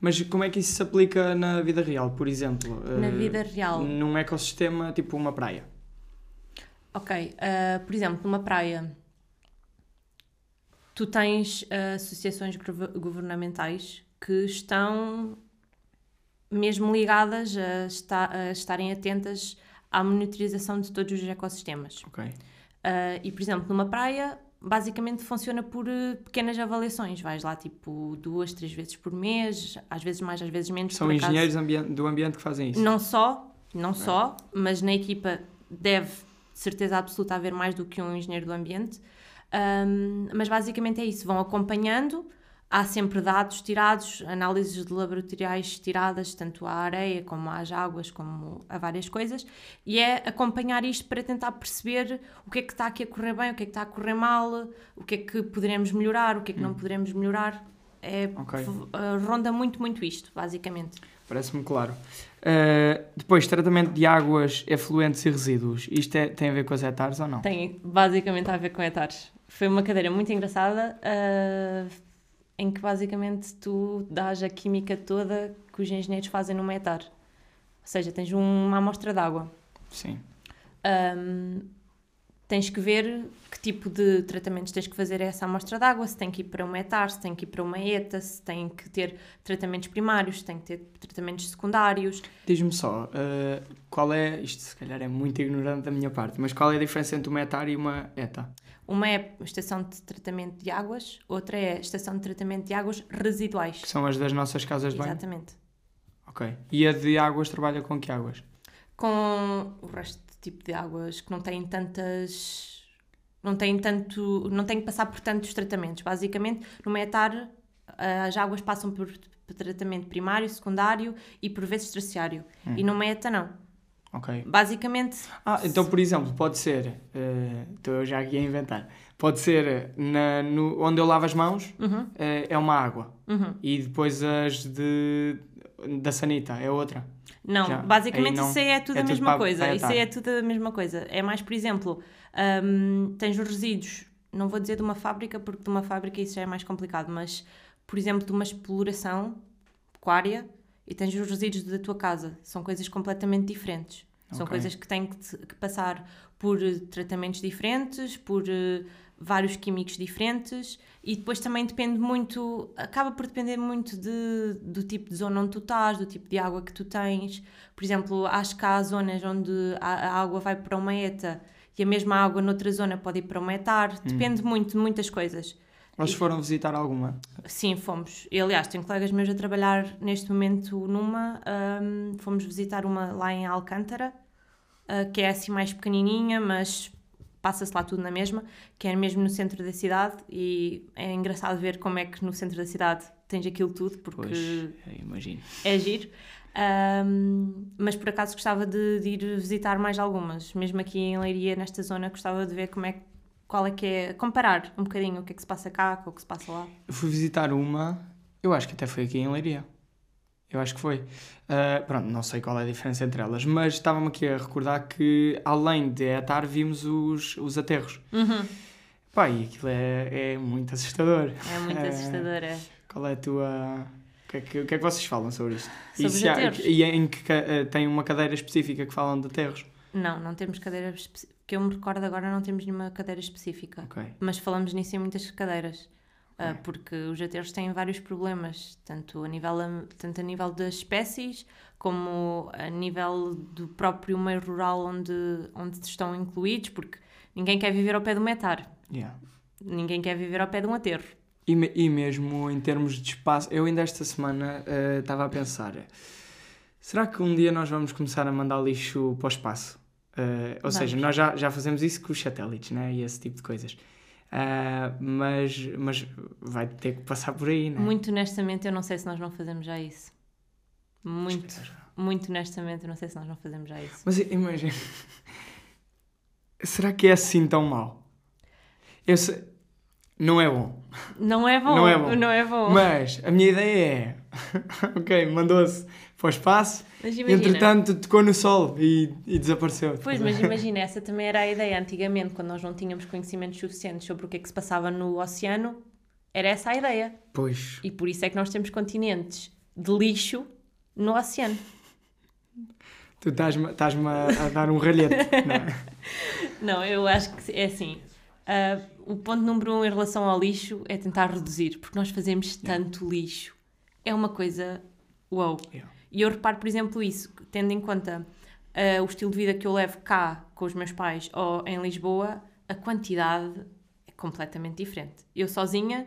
Mas como é que isso se aplica na vida real, por exemplo? Na uh, vida real. Num ecossistema tipo uma praia. Ok, uh, por exemplo, numa praia, tu tens uh, associações governamentais que estão mesmo ligadas a, esta a estarem atentas à monitorização de todos os ecossistemas. Ok. e, por exemplo, numa praia, basicamente funciona por uh, pequenas avaliações. Vais lá tipo duas, três vezes por mês, às vezes mais, às vezes menos. São engenheiros ambi do ambiente que fazem isso? Não só, não é. só, mas na equipa deve, de certeza absoluta, haver mais do que um engenheiro do ambiente. Um, mas basicamente é isso, vão acompanhando há sempre dados tirados, análises de laboratoriais tiradas, tanto à areia como às águas, como a várias coisas, e é acompanhar isto para tentar perceber o que é que está aqui a correr bem, o que é que está a correr mal, o que é que poderemos melhorar, o que é que não hum. poderemos melhorar. É, Ok. uh, ronda muito, muito isto, basicamente. Parece-me claro. Uh, depois, tratamento de águas, efluentes e resíduos. Isto é- tem a ver com as hectares ou não? Tem basicamente a ver com hectares. Foi uma cadeira muito engraçada, uh, em que basicamente tu dás a química toda que os engenheiros fazem numa hectare. Ou seja, tens uma amostra de água. Sim. Um, tens que ver que tipo de tratamentos tens que fazer a essa amostra de água, se tem que ir para uma hectare, se tem que ir para uma ETA, se tem que ter tratamentos primários, se tem que ter tratamentos secundários. Diz-me só, uh, qual é, isto se calhar é muito ignorante da minha parte, mas qual é a diferença entre uma hectare e uma ETA? Uma é a estação de tratamento de águas, outra é a estação de tratamento de águas residuais. Que são as das nossas casas de banho? Exatamente. Ok. E a de águas trabalha com que águas? Com o resto de tipo de águas que não têm tantas. não têm tanto. não têm que passar por tantos tratamentos. Basicamente, numa hectare, as águas passam por, por tratamento primário, secundário e por vezes terciário. Hum. E numa ETA não. Ok. Basicamente, Ah, então, por exemplo, pode ser, uh, estou eu já aqui a inventar, pode ser na, no, onde eu lavo as mãos, uhum, uh, é uma água. uhum. E depois as de, da sanita é outra. Não, Já, basicamente não- isso aí é tudo é a tudo mesma para- coisa. para Isso aí é tudo a mesma coisa. É mais, por exemplo, hum, tens os resíduos, não vou dizer de uma fábrica, porque de uma fábrica isso já é mais complicado, mas, por exemplo, de uma exploração pecuária e tens os resíduos da tua casa. São coisas completamente diferentes. São Ok. coisas que têm que, que passar por eh, tratamentos diferentes, por eh, vários químicos diferentes e depois também depende muito, acaba por depender muito de, do tipo de zona onde tu estás, do tipo de água que tu tens. Por exemplo, acho que há zonas onde a, a água vai para uma ETA e a mesma água noutra zona pode ir para uma etar. Depende muito de muitas coisas. Vocês foram visitar alguma? Sim, fomos. E, aliás, tenho colegas meus a trabalhar neste momento numa. hum, fomos visitar uma lá em Alcântara, ah, que é assim mais pequenininha, mas passa-se lá tudo na mesma, que é mesmo no centro da cidade. E é engraçado ver como é que no centro da cidade tens aquilo tudo, porque Pois, imagino. é giro. Hum, mas por acaso gostava de, de ir visitar mais algumas, mesmo aqui em Leiria, nesta zona, gostava de ver como é, que- qual é que é. comparar um bocadinho o que é que se passa cá com o que se passa lá. Eu fui visitar uma, eu acho que até foi aqui em Leiria. Eu acho que foi. Ah, pronto, não sei qual é a diferença entre elas, mas estava-me aqui a recordar que além de etar vimos os, os aterros. Uhum. Pá, e aquilo é, é muito assustador. É muito É. assustador, é. Qual é a tua. O que é que, que, é que vocês falam sobre isto? Sobre e, há- e em que eh, tem uma cadeira específica que falam de aterros? Não, não temos cadeira que eu me recordo agora não temos nenhuma cadeira específica. Ok. Mas falamos nisso em muitas cadeiras. ah, Ok. porque os aterros têm vários problemas, tanto a, nível, tanto a nível das espécies, como a nível do próprio meio rural onde, onde estão incluídos, porque ninguém quer viver ao pé de um etar, Yeah. ninguém quer viver ao pé de um aterro. E, e mesmo em termos de espaço, eu ainda esta semana eh, estava a pensar: será que um dia nós vamos começar a mandar lixo para o espaço? Eh, ou Vamos. seja, nós já, já fazemos isso com os satélites né? e esse tipo de coisas. Ah, mas, mas vai ter que passar por aí, né? Muito honestamente, eu não sei se nós não fazemos já isso. Muito, muito honestamente, eu não sei se nós não fazemos já isso. Mas imagina, será que é assim tão mau? Eu sei, não é bom. Não é bom, Não é bom. Não é bom. Mas a minha ideia é: ok, mandou-se para o espaço, Mas imagina. entretanto tocou no sol e, e desapareceu. Pois, mas imagina, essa também era a ideia antigamente, quando nós não tínhamos conhecimentos suficientes sobre o que é que se passava no oceano, era essa a ideia. Pois, E por isso é que nós temos continentes de lixo no oceano. tu estás-me estás-me a, a dar um ralhete. não é? Não, eu acho que é assim. ah, o ponto número um em relação ao lixo é tentar reduzir, porque nós fazemos tanto lixo. É uma coisa. Uau! Yeah. E eu reparo, por exemplo, isso, tendo em conta ah, o estilo de vida que eu levo cá com os meus pais ou em Lisboa, a quantidade é completamente diferente. Eu sozinha,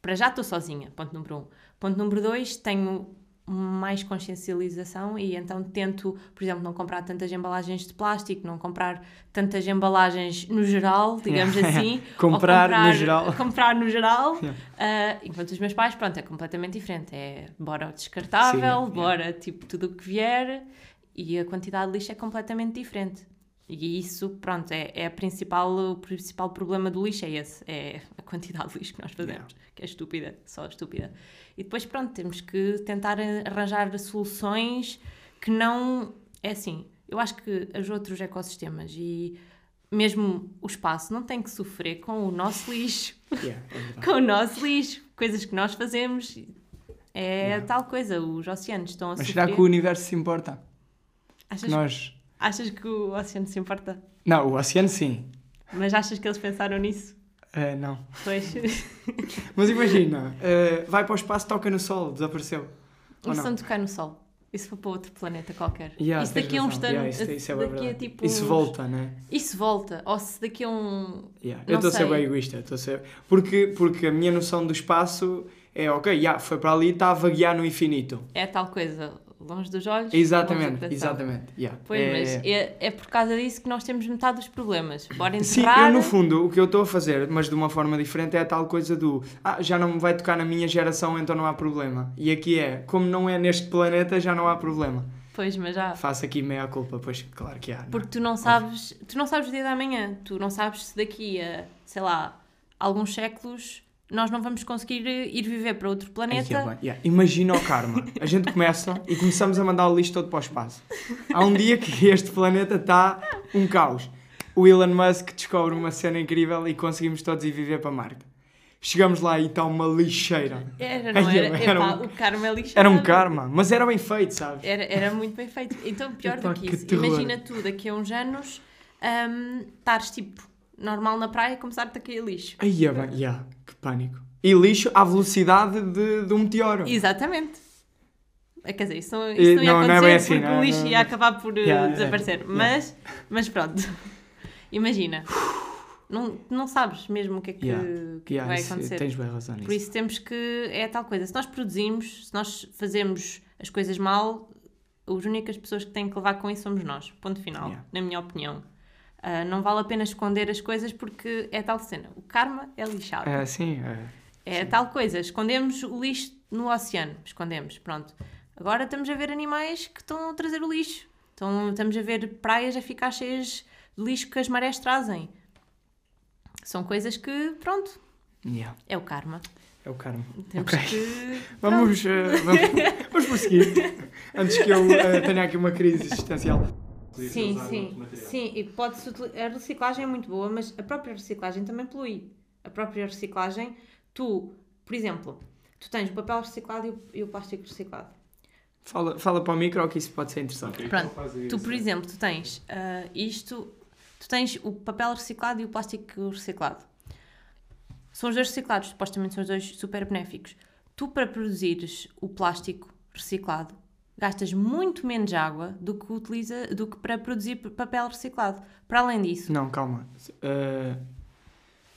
para já estou sozinha, ponto número um. Ponto número dois, tenho mais consciencialização e então tento, por exemplo, não comprar tantas embalagens de plástico, não comprar tantas embalagens no geral, digamos assim. Comprar ou no geral. Comprar no geral. Yeah. Ah, enquanto os meus pais, pronto, é completamente diferente. É bora o descartável, Sim, bora tipo tudo o que vier e a quantidade de lixo é completamente diferente. E isso, pronto, é, é a principal, o principal problema do lixo, é esse, é a quantidade de lixo que nós fazemos, Yeah. que é estúpida, só estúpida. E depois, pronto, temos que tentar arranjar soluções que não... É assim, eu acho que os outros ecossistemas e mesmo o espaço não tem que sofrer com o nosso lixo, Yeah, é com o nosso lixo, coisas que nós fazemos, é Yeah. tal coisa, os oceanos estão a Mas sofrer. será que o universo se importa? Achas, Nós. achas que o oceano se importa? Não, o oceano sim. Mas achas que eles pensaram nisso? Eh, não. Pois. Mas imagina, eh, vai para o espaço, toca no sol, desapareceu. Isso não? não tocar no Sol. Isso foi para outro planeta qualquer. Yeah, isso daqui a uns anos. Yeah, isso, isso é daqui verdade. a tipo. Isso uns- volta, né? Isso volta. Ou se daqui a um. Yeah. Eu estou a ser bem egoísta. a ser... porque, porque a minha noção do espaço é ok, yeah, foi para ali e está a vaguear no infinito. É tal coisa. Longe dos olhos. Exatamente, exatamente. Yeah. Pois, É- mas é, é por causa disso que nós temos metade dos problemas. Bora Sim, enterrar. eu no fundo o que eu estou a fazer, mas de uma forma diferente, é a tal coisa do ah, já não me vai tocar na minha geração, então não há problema. E aqui é, como não é neste planeta, já não há problema. Pois, mas já. Faço aqui meia culpa, pois claro que há. não é? Porque tu não sabes, tu não sabes o dia da manhã, tu não sabes se daqui a, sei lá, alguns séculos nós não vamos conseguir ir viver para outro planeta. bem, yeah. Imagina o karma. A gente começa e começamos a mandar o lixo todo para o espaço. Há um dia que este planeta está um caos. O Elon Musk descobre uma cena incrível e conseguimos todos ir viver para Marte. Chegamos lá e está uma lixeira. Era, não Ai, era? era Epá, um- o karma é lixado. Era um karma, mas era bem feito, sabes? Era, era muito bem feito. Então, pior Epá, do que que isso, terror. imagina tu daqui a uns anos hum, estares tipo normal na praia e começar-te a cair lixo. Aí é bem, yeah, pânico. E lixo à velocidade de, de um meteoro. Exatamente. É, Quer dizer, isso não, isso não ia não- não é acontecer assim, porque não- o lixo não- ia acabar por uh, Yeah, desaparecer. yeah. Mas, mas pronto. Imagina. Não, não sabes mesmo o que é que, Yeah. o que Yeah, vai isso- acontecer. tens bem razão Por nisso. isso temos que. É tal coisa. Se nós produzimos, se nós fazemos as coisas mal, as únicas pessoas que têm que levar com isso somos nós. Ponto final, Yeah. na minha opinião. Ah, não vale a pena esconder as coisas porque é tal cena. O karma é lixado. É, sim, é. É tal coisa. Escondemos o lixo no oceano. Escondemos, pronto. Agora estamos a ver animais que estão a trazer o lixo. Então, estamos a ver praias a ficar cheias de lixo que as marés trazem. São coisas que, pronto, Yeah, é o karma. é o karma. Temos Ok. que. Vamos, eh, vamos, vamos prosseguir. Antes que eu eh, tenha aqui uma crise existencial. Sim, sim. Sim, e pode-se utili- A reciclagem é muito boa, mas a própria reciclagem também polui. A própria reciclagem, tu, por exemplo, tu tens o papel reciclado e o, e o plástico reciclado. Fala, fala para o micro que isso pode ser interessante. Pronto, Tu, por exemplo, tu tens ah, isto, tu tens o papel reciclado e o plástico reciclado. São os dois reciclados, supostamente são os dois super benéficos. Tu, para produzires o plástico reciclado, gastas muito menos água do que, utiliza, do que para produzir papel reciclado. Para além disso, Não, calma. Eh,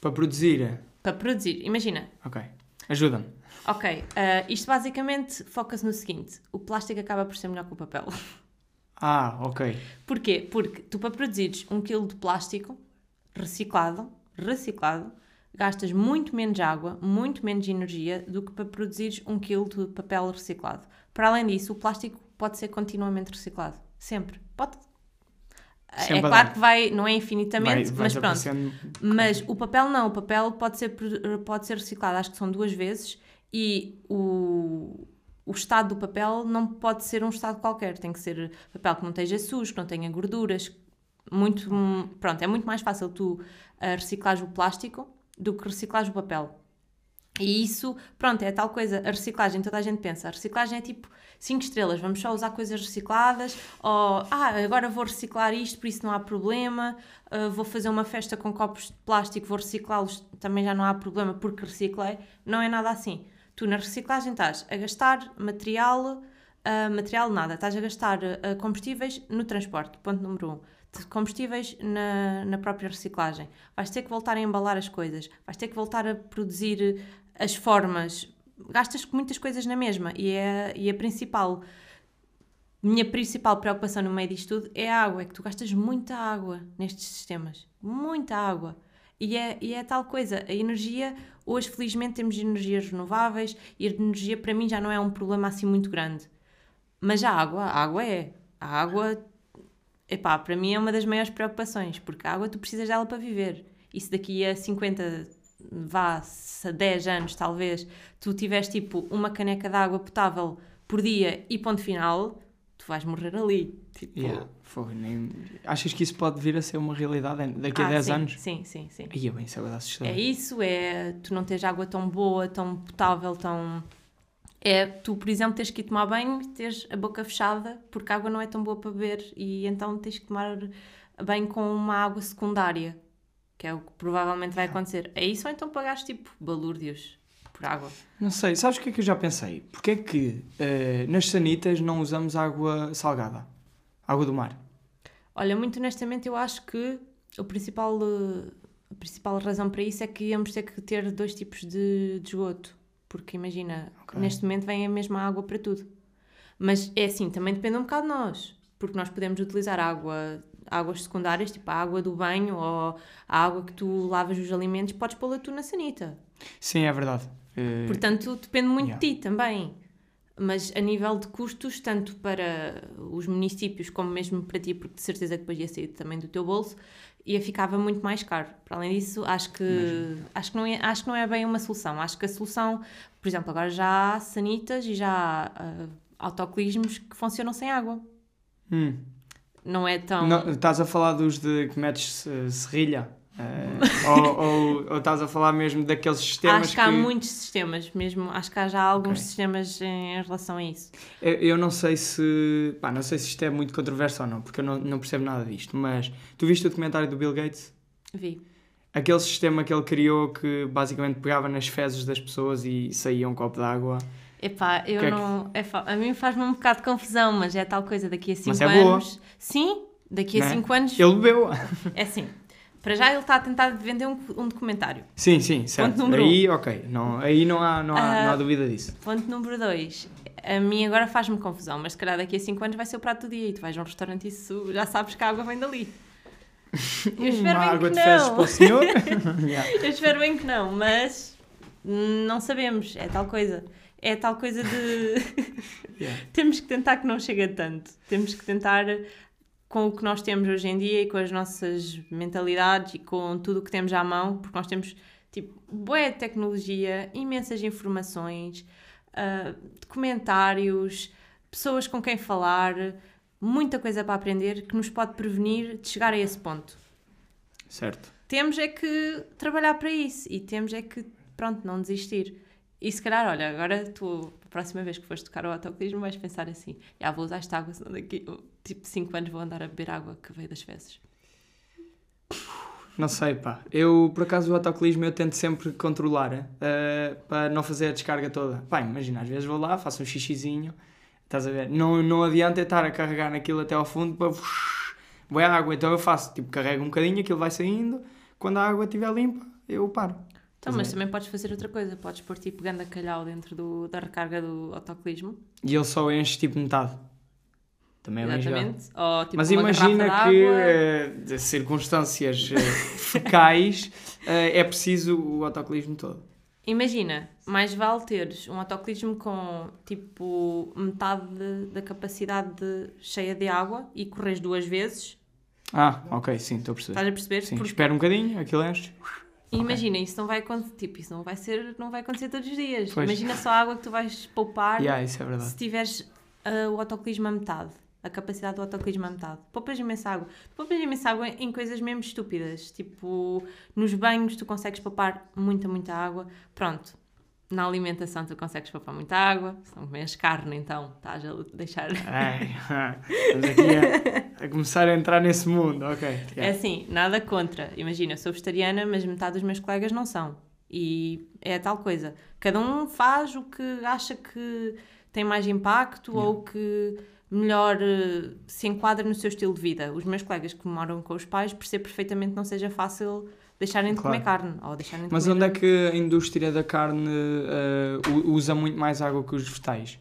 para produzir. para produzir, imagina, Ok. Ajuda-me. ok, ah, isto basicamente foca-se no seguinte: o plástico acaba por ser melhor que o papel. Ah, ok. Porquê? Porque tu para produzires um quilo de plástico reciclado, reciclado, gastas muito menos água, muito menos energia do que para produzires um quilo de papel reciclado. Para além disso, o plástico pode ser continuamente reciclado. Sempre. Pode. Sempre é claro dar. que vai, não é infinitamente, vai mas pronto. desaparecendo. Mas o papel não, o papel pode ser, pode ser reciclado, acho que são duas vezes, e o, o estado do papel não pode ser um estado qualquer, tem que ser papel que não esteja sujo, que não tenha gorduras. Muito, pronto, é muito mais fácil tu ah, reciclares o plástico do que reciclares o papel. E isso, pronto, é tal coisa. A reciclagem, toda a gente pensa, a reciclagem é tipo 5 estrelas, vamos só usar coisas recicladas, ou ah, agora vou reciclar isto, por isso não há problema, ah, vou fazer uma festa com copos de plástico, vou reciclá-los, também já não há problema porque reciclei. Não é nada assim. Tu na reciclagem estás a gastar material, ah, material nada, estás a gastar ah, combustíveis no transporte, ponto número 1. Um de combustíveis na, na própria reciclagem. Vais ter que voltar a embalar as coisas, vais ter que voltar a produzir as formas. Gastas muitas coisas na mesma e é, e a principal, minha principal preocupação no meio disto tudo é a água, é que tu gastas muita água nestes sistemas, muita água. E é, e é tal coisa, a energia, hoje felizmente temos energias renováveis e a energia para mim já não é um problema assim muito grande. Mas a água, a água é. A água epá, para mim é uma das maiores preocupações, porque a água tu precisas dela para viver. E se daqui a 50, vá, a 10 anos talvez, tu tiveres tipo uma caneca de água potável por dia e ponto final, tu vais morrer ali. Tipo... Yeah. Foi, nem... Achas que isso pode vir a ser uma realidade daqui a ah, 10 sim, anos? Sim, sim, sim. Ia bem, isso é assustador. É isso, é tu não tens água tão boa, tão potável, tão. É tu, por exemplo, tens que ir tomar banho, tens a boca fechada, porque a água não é tão boa para beber e então tens que tomar banho com uma água secundária, que é o que provavelmente vai acontecer. É isso ou então pagaste tipo balúrdios por água? Não sei, sabes o que é que eu já pensei? Porquê é que uh, nas sanitas não usamos água salgada? Água do mar? Olha, muito honestamente, eu acho que o principal, a principal razão para isso é que íamos ter que ter dois tipos de, de esgoto. Porque imagina, okay. neste momento vem a mesma água para tudo. Mas é assim, também depende um bocado de nós. Porque nós podemos utilizar água, águas secundárias, tipo a água do banho ou a água que tu lavas os alimentos, podes pô-la tu na sanita. Sim, é verdade. Uh... Portanto, depende muito yeah. de ti também mas a nível de custos, tanto para os municípios como mesmo para ti, porque de certeza que depois ia sair também do teu bolso, ia ficava muito mais caro. Para além disso, acho que, acho que, não, é, acho que não é bem uma solução. Acho que a solução, por exemplo, agora já há sanitas e já há uh, autocolismos que funcionam sem água. Hum. Não é tão. Não, estás a falar dos de que metes serrilha? Uh, ou, ou, ou, estás a falar mesmo daqueles sistemas Acho que, que, há muitos sistemas mesmo, acho que há já alguns okay. sistemas em relação a isso. Eu, eu, não sei se, pá, não sei se isto é muito controverso ou não, porque eu não, não percebo nada disto, mas tu viste o documentário do Bill Gates? Vi. Aquele sistema que ele criou que basicamente pegava nas fezes das pessoas e saía um copo de água. Epá, eu que não. É que... é, a mim faz-me um bocado de confusão, mas é tal coisa daqui a 5 anos. Mas é boa. Sim, daqui a 5 né? anos. Ele bebeu. É assim, para já ele está a tentar vender um, um documentário. Sim, sim, certo. Ponto número aí, um. ok. Não, aí não há, não, há, uh, não há dúvida disso. Ponto número 2. A mim agora faz-me confusão, mas se calhar daqui a 5 anos vai ser o prato do dia e tu vais a um restaurante e isso já sabes que a água vem dali. Eu espero Uma bem água que de fezes para o senhor? Eu espero bem que não, mas não sabemos. É tal coisa. É tal coisa de. yeah. Temos que tentar que não chegue tanto. Temos que tentar com o que nós temos hoje em dia e com as nossas mentalidades e com tudo o que temos à mão, porque nós temos tipo boa tecnologia, imensas informações, uh, documentários, pessoas com quem falar, muita coisa para aprender que nos pode prevenir de chegar a esse ponto. Certo. Temos é que trabalhar para isso e temos é que, pronto, não desistir. E se calhar, olha, agora tu, a próxima vez que fores tocar o autocolismo, vais pensar assim: já vou usar esta água, senão daqui tipo 5 anos vou andar a beber água que veio das fezes. Não sei, pá. Eu, por acaso, o autocolismo eu tento sempre controlar uh, para não fazer a descarga toda. Pá, imagina, às vezes vou lá, faço um xixizinho, estás a ver? Não, não adianta estar a carregar naquilo até ao fundo para. Vai água, então eu faço, tipo, carrego um bocadinho, aquilo vai saindo, quando a água estiver limpa, eu paro. Então, mas também podes fazer outra coisa, podes pôr tipo ganda calhau dentro do, da recarga do autocolismo. E ele só enche tipo metade. Também é Exatamente. Ou, tipo, mas imagina que uh, circunstâncias uh, fecais uh, é preciso o autocolismo todo. Imagina, mais vale teres um autocolismo com tipo metade de, da capacidade de, cheia de água e corres duas vezes. Ah, ok, sim, estou a perceber. Estás a perceber? Sim, Porque... espera um bocadinho, aquilo enche. Imagina, okay. isso não vai acontecer, tipo, isso não vai ser, não vai acontecer todos os dias. Pois. Imagina só a água que tu vais poupar yeah, é se tiveres uh, o autocolismo a metade. A capacidade do autocolismo a metade. Poupas imensa água. Poupas imensa água em coisas mesmo estúpidas. Tipo, nos banhos tu consegues poupar muita, muita água. Pronto, na alimentação tu consegues poupar muita água, se não comes carne, então estás a deixar. Ai, estamos aqui a, a, começar a entrar nesse mundo, ok. Yeah. É assim, nada contra. Imagina, sou vegetariana, mas metade dos meus colegas não são. E é tal coisa. Cada um faz o que acha que tem mais impacto yeah. ou que melhor uh, se enquadra no seu estilo de vida. Os meus colegas que moram com os pais percebem perfeitamente que não seja fácil deixarem de claro. comer carne. Ou deixarem de Mas comer... onde é que a indústria da carne uh, usa muito mais água que os vegetais?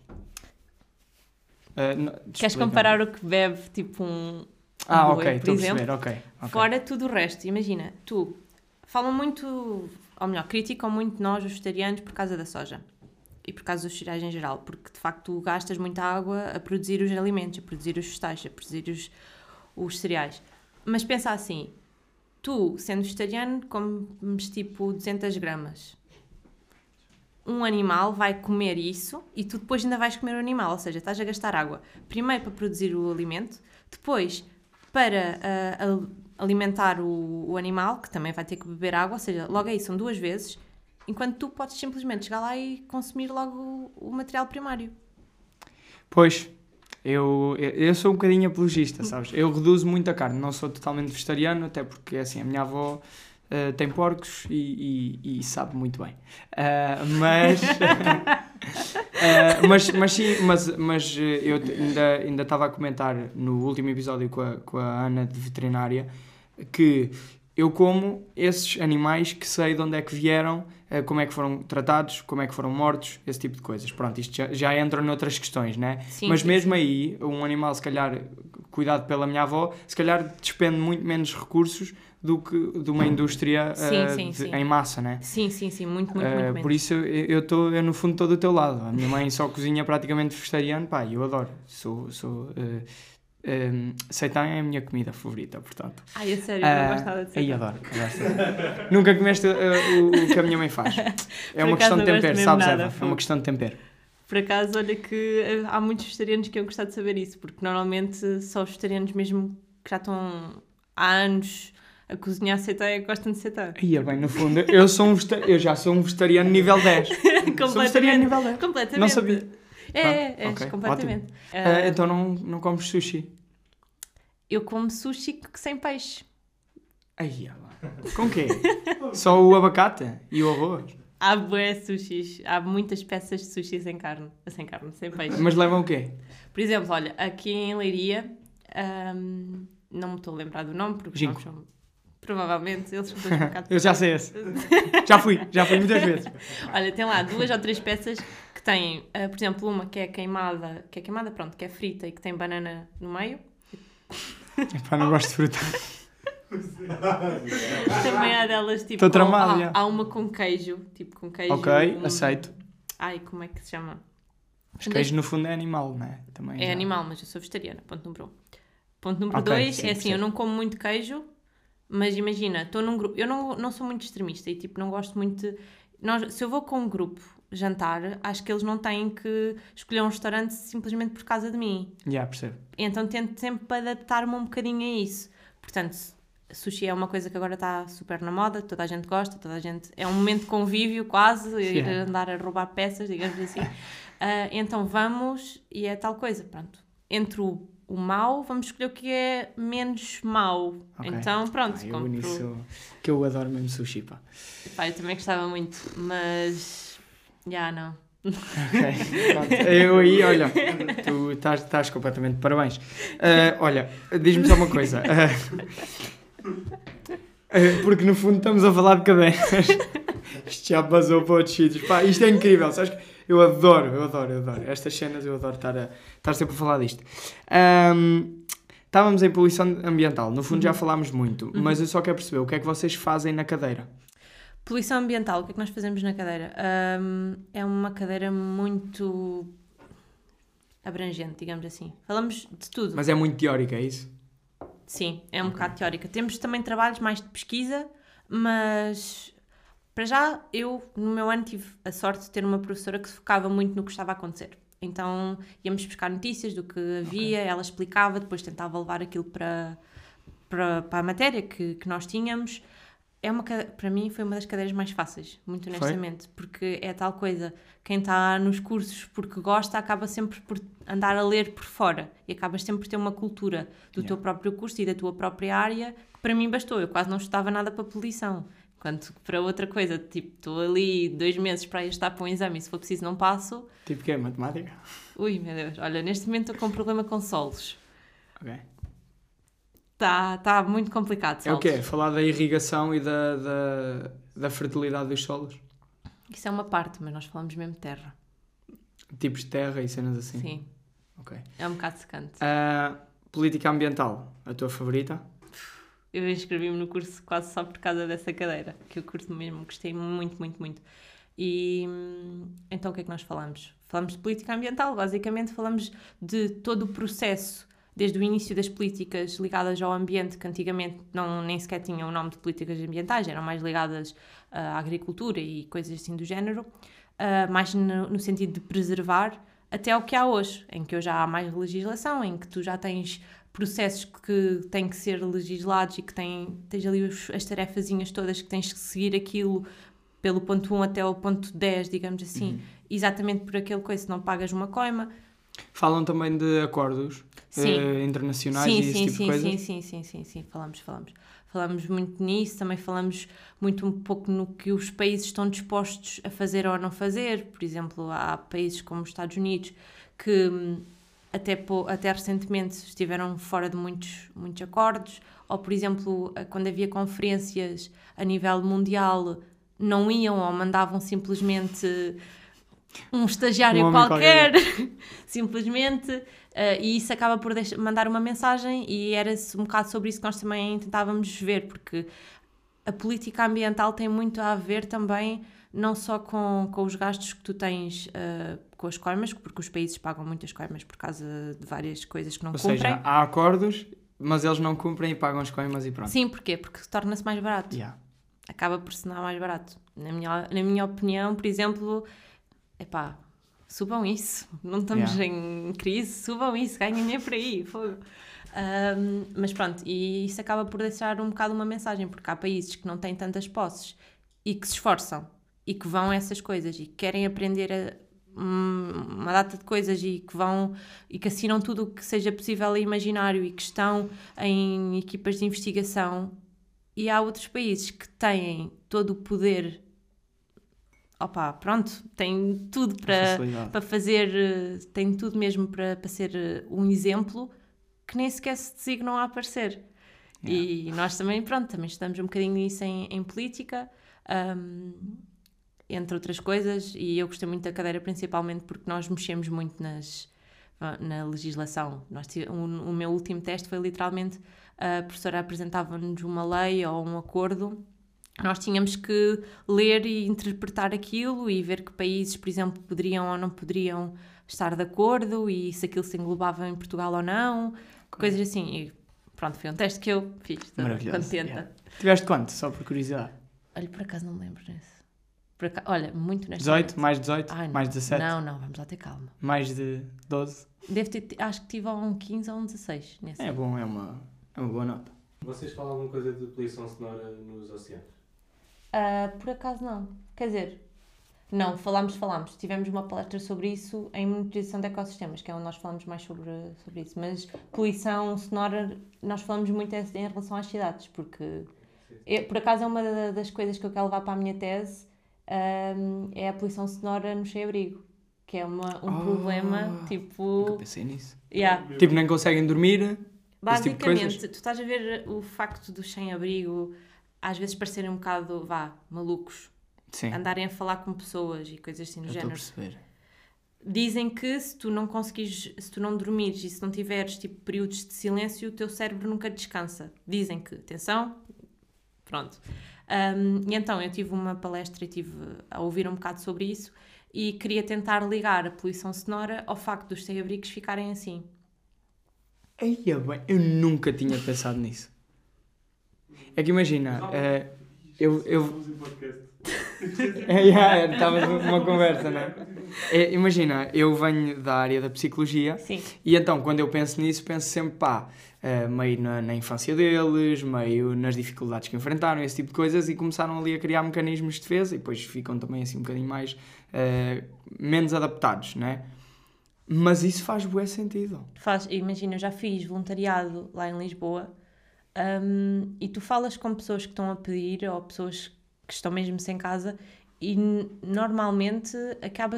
Uh, não, Queres comparar o que bebe tipo um. Ah, boi, ok, estou a perceber, ok. Fora tudo o resto, imagina, tu falam muito, ou melhor, criticam muito nós, os vegetarianos, por causa da soja e por causa dos cereais em geral, porque de facto tu gastas muita água a produzir os alimentos, a produzir os vegetais, a produzir os, os cereais. Mas pensa assim, tu, sendo vegetariano, comes tipo 200 gramas. Um animal vai comer isso e tu depois ainda vais comer o animal, ou seja, estás a gastar água. Primeiro para produzir o alimento, depois para uh, alimentar o, o, animal, que também vai ter que beber água, ou seja, logo aí são duas vezes, enquanto tu podes simplesmente chegar lá e consumir logo o, material primário. Pois, eu, eu sou um bocadinho apologista, sabes? Eu reduzo muito a carne, não sou totalmente vegetariano, até porque assim, a minha avó uh, tem porcos e, e, e, sabe muito bem. Uh, mas, uh, mas, mas sim, mas, mas eu ainda, ainda estava a comentar no último episódio com a, com a Ana de veterinária que eu como esses animais que sei de onde é que vieram eh, como é que foram tratados, como é que foram mortos, esse tipo de coisas. Pronto, isto já, já entra noutras questões, né? Sim, Mas mesmo sim. aí, um animal, se calhar, cuidado pela minha avó, se calhar despende muito menos recursos do que de uma indústria sim, uh, de, em massa, né? Sim, sim, sim, muito, muito, uh, muito menos. Por isso eu estou, eu, no fundo, estou do teu lado. A minha mãe só cozinha praticamente vegetariano, pá, eu adoro. Sou, sou, uh, um, seitan é a minha comida favorita, portanto. Ai, é sério, uh, eu gostava de seitan. Aí adoro. Nunca comeste uh, o, o, que a minha mãe faz. É uma questão de tempero, sabes, nada, Eva? É uma questão de tempero. Por acaso, olha que uh, há muitos vegetarianos que eu gostar de saber isso, porque normalmente só os vegetarianos mesmo que já estão há anos a cozinhar seitan é que gostam de seitan. Ia bem, no fundo, eu, sou um eu já sou um vegetariano nível 10. completamente. Sou vegetariano nível 10. Completamente. Não sabia. É, é, é okay, completamente. Uh, então não, não comes sushi? Eu como sushi sem peixe. Aí, com quê? Só o abacate e o arroz? Há bué sushis, há muitas peças de sushi sem carne, sem carne, sem peixe. Mas levam o quê? Por exemplo, olha, aqui em Leiria, um, não me estou a lembrar do nome, porque são, provavelmente eles são um bocado... Eu já sei esse. já fui, já fui muitas vezes. olha, tem lá duas ou três peças têm, uh, por exemplo, uma que é queimada, que é queimada, pronto, que é frita e que tem banana no meio. Epá, não gosto de fruta. Também há delas tipo. Estou tramado, há, há, uma com queijo, tipo com queijo. Ok, um... aceito. Ai, como é que se chama? Mas queijo no fundo é animal, não é? Também é já. animal, mas eu sou vegetariana. Ponto número um. Ponto número okay, dois sim, é assim: sim. eu não como muito queijo, mas imagina, estou num grupo. Eu não, não sou muito extremista e tipo, não gosto muito. De... Nós, se eu vou com um grupo jantar, acho que eles não têm que escolher um restaurante simplesmente por causa de mim. Já, yeah, percebo. Então tento sempre adaptar-me um bocadinho a isso. Portanto, sushi é uma coisa que agora está super na moda, toda a gente gosta, toda a gente... É um momento de convívio quase, yeah. ir andar a roubar peças, digamos assim. uh, então vamos e é tal coisa, pronto. Entre o, o mau, vamos escolher o que é menos mau. Okay. Então, pronto. Ah, eu compro... nisso, que eu adoro mesmo sushi, pá. Pá, eu também gostava muito, mas já, não. Ok, eu aí, olha, tu estás, estás completamente parabéns. Uh, olha, diz-me só uma coisa. Uh, uh, porque no fundo estamos a falar de cadeiras. Isto já passou para outros sítios. Pá, isto é incrível, sabes? Eu adoro, eu adoro, eu adoro. Estas cenas eu adoro estar, a, estar sempre a falar disto. Um, estávamos em poluição ambiental, no fundo já uhum. falámos muito, uhum. mas eu só quero perceber o que é que vocês fazem na cadeira. Poluição ambiental, o que é que nós fazemos na cadeira? Um, é uma cadeira muito abrangente, digamos assim. Falamos de tudo. Mas é muito teórica, é isso? Sim, é um okay. bocado teórica. Temos também trabalhos mais de pesquisa, mas para já eu, no meu ano, tive a sorte de ter uma professora que se focava muito no que estava a acontecer. Então íamos buscar notícias do que havia, okay. ela explicava, depois tentava levar aquilo para, para, para a matéria que, que nós tínhamos é uma para mim foi uma das cadeiras mais fáceis, muito honestamente, foi? porque é tal coisa, quem está nos cursos porque gosta acaba sempre por andar a ler por fora e acabas sempre por ter uma cultura do yeah. teu próprio curso e da tua própria área, que para mim bastou, eu quase não estudava nada para poluição. Enquanto para outra coisa, tipo, estou ali dois meses para ir estar para um exame e se for preciso não passo. Tipo que é? Matemática? Ui, meu Deus. Olha, neste momento estou com um problema com solos. Ok. Está tá muito complicado. É o quê? Falar da irrigação e da, da, da fertilidade dos solos? Isso é uma parte, mas nós falamos mesmo de terra. Tipos de terra e cenas assim? Sim. Ok. É um bocado secante. Uh, política ambiental, a tua favorita? Eu inscrevi-me no curso quase só por causa dessa cadeira, que o curso mesmo gostei muito, muito, muito. E então o que é que nós falamos? Falamos de política ambiental, basicamente falamos de todo o processo desde o início das políticas ligadas ao ambiente, que antigamente não, nem sequer tinham o nome de políticas ambientais, eram mais ligadas à agricultura e coisas assim do género, uh, mais no, no, sentido de preservar, até o que há hoje, em que hoje já há mais legislação, em que tu já tens processos que têm que ser legislados e que têm, tens ali as tarefazinhas todas que tens que seguir aquilo pelo ponto 1 até o ponto 10, digamos assim, uhum. exatamente por aquele coisa, se não pagas uma coima. Falam também de acordos uh, internacionais sim, e esse sim, tipo sim, de coisas? Sim, sim, sim, sim, sim, falamos, falamos. Falamos muito nisso, também falamos muito um pouco no que os países estão dispostos a fazer ou a não fazer. Por exemplo, há países como os Estados Unidos que hum, até, até recentemente estiveram fora de muitos, muitos acordos, ou por exemplo, quando havia conferências a nível mundial não iam ou mandavam simplesmente um estagiário um qualquer, qualquer. simplesmente, uh, e isso acaba por deixar, mandar uma mensagem, e era um bocado sobre isso que nós também tentávamos ver, porque a política ambiental tem muito a ver também, não só com, com os gastos que tu tens uh, com as coimas, porque os países pagam muitas coimas por causa de várias coisas que não Ou cumprem. Seja, há acordos, mas eles não cumprem e pagam as coimas e pronto. Sim, porquê? Porque torna-se mais barato. Yeah acaba por se dar mais barato. Na minha, na minha opinião, por exemplo, é pá, subam isso, não estamos yeah. em crise, subam isso, ganhem dinheiro por aí, fogo. Um, mas pronto, e isso acaba por deixar um bocado uma mensagem, porque há países que não têm tantas posses e que se esforçam e que vão a essas coisas e que querem aprender a, uma data de coisas e que vão e que assinam tudo o que seja possível e imaginário e que estão em equipas de investigação e há outros países que têm todo o poder. Opa, pronto, têm tudo para, para fazer, eh, têm tudo mesmo para, para ser eh, um exemplo que nem sequer se designam a aparecer. Yeah. E nós também, pronto, também estamos um bocadinho nisso em, em política, um, entre outras coisas, e eu gostei muito da cadeira principalmente porque nós mexemos muito nas, na legislação. Nós, um, o meu último teste foi literalmente a professora apresentava-nos uma lei ou um acordo, nós tínhamos que ler e interpretar aquilo e ver que países, por exemplo, poderiam ou não poderiam estar de acordo e se aquilo se englobava em Portugal ou não, coisas assim. E pronto, foi um teste que eu fiz, contenta. Yeah. Tiveste quanto, só por curiosidade? Olha, por acaso não me lembro disso. Cá, olha, muito nesta 18? Mais 18? Ai, mais 17? Não, não, vamos lá ter calma. Mais de 12? Deve ter, acho que tive um 15 ou um 16. Nesse é bom, é uma, é uma boa nota. Vocês falam alguma coisa de poluição sonora nos oceanos? Uh, por acaso não. Quer dizer, não, falámos, falámos. Tivemos uma palestra sobre isso em monitorização de ecossistemas, que é onde nós falamos mais sobre, sobre isso. Mas poluição sonora, nós falamos muito em relação às cidades, porque eu, por acaso é uma das coisas que eu quero levar para a minha tese, um, é a poluição sonora no sem-abrigo. Que é uma, um oh, problema tipo. Nunca pensei nisso. Yeah. Tipo, nem conseguem dormir. Tipo Basicamente, tipo tu estás a ver o facto dos sem-abrigo às vezes parecerem um bocado, vá, malucos. Sim. Andarem a falar com pessoas e coisas assim do Eu género. Estou a perceber. Dizem que se tu não conseguires, se tu não dormires e se não tiveres tipo períodos de silêncio, o teu cérebro nunca descansa. Dizem que, atenção, pronto. Um, e então eu tive uma palestra e tive a ouvir um bocado sobre isso e queria tentar ligar a poluição sonora ao facto dos sem-abrigos ficarem assim. Eia, bem, eu nunca tinha pensado nisso. É que imagina, uh, eu. eu... é, estava numa conversa, não é? é? Imagina, eu venho da área da psicologia Sim. e então quando eu penso nisso, penso sempre, pá, uh, meio na, na, infância deles, meio nas dificuldades que enfrentaram, esse tipo de coisas, e começaram ali a criar mecanismos de defesa e depois ficam também assim um bocadinho mais. Uh, menos adaptados, né? Mas isso faz bué sentido. Faz, imagina, eu já fiz voluntariado lá em Lisboa um, e tu falas com pessoas que estão a pedir ou pessoas que estão mesmo sem casa e normalmente acaba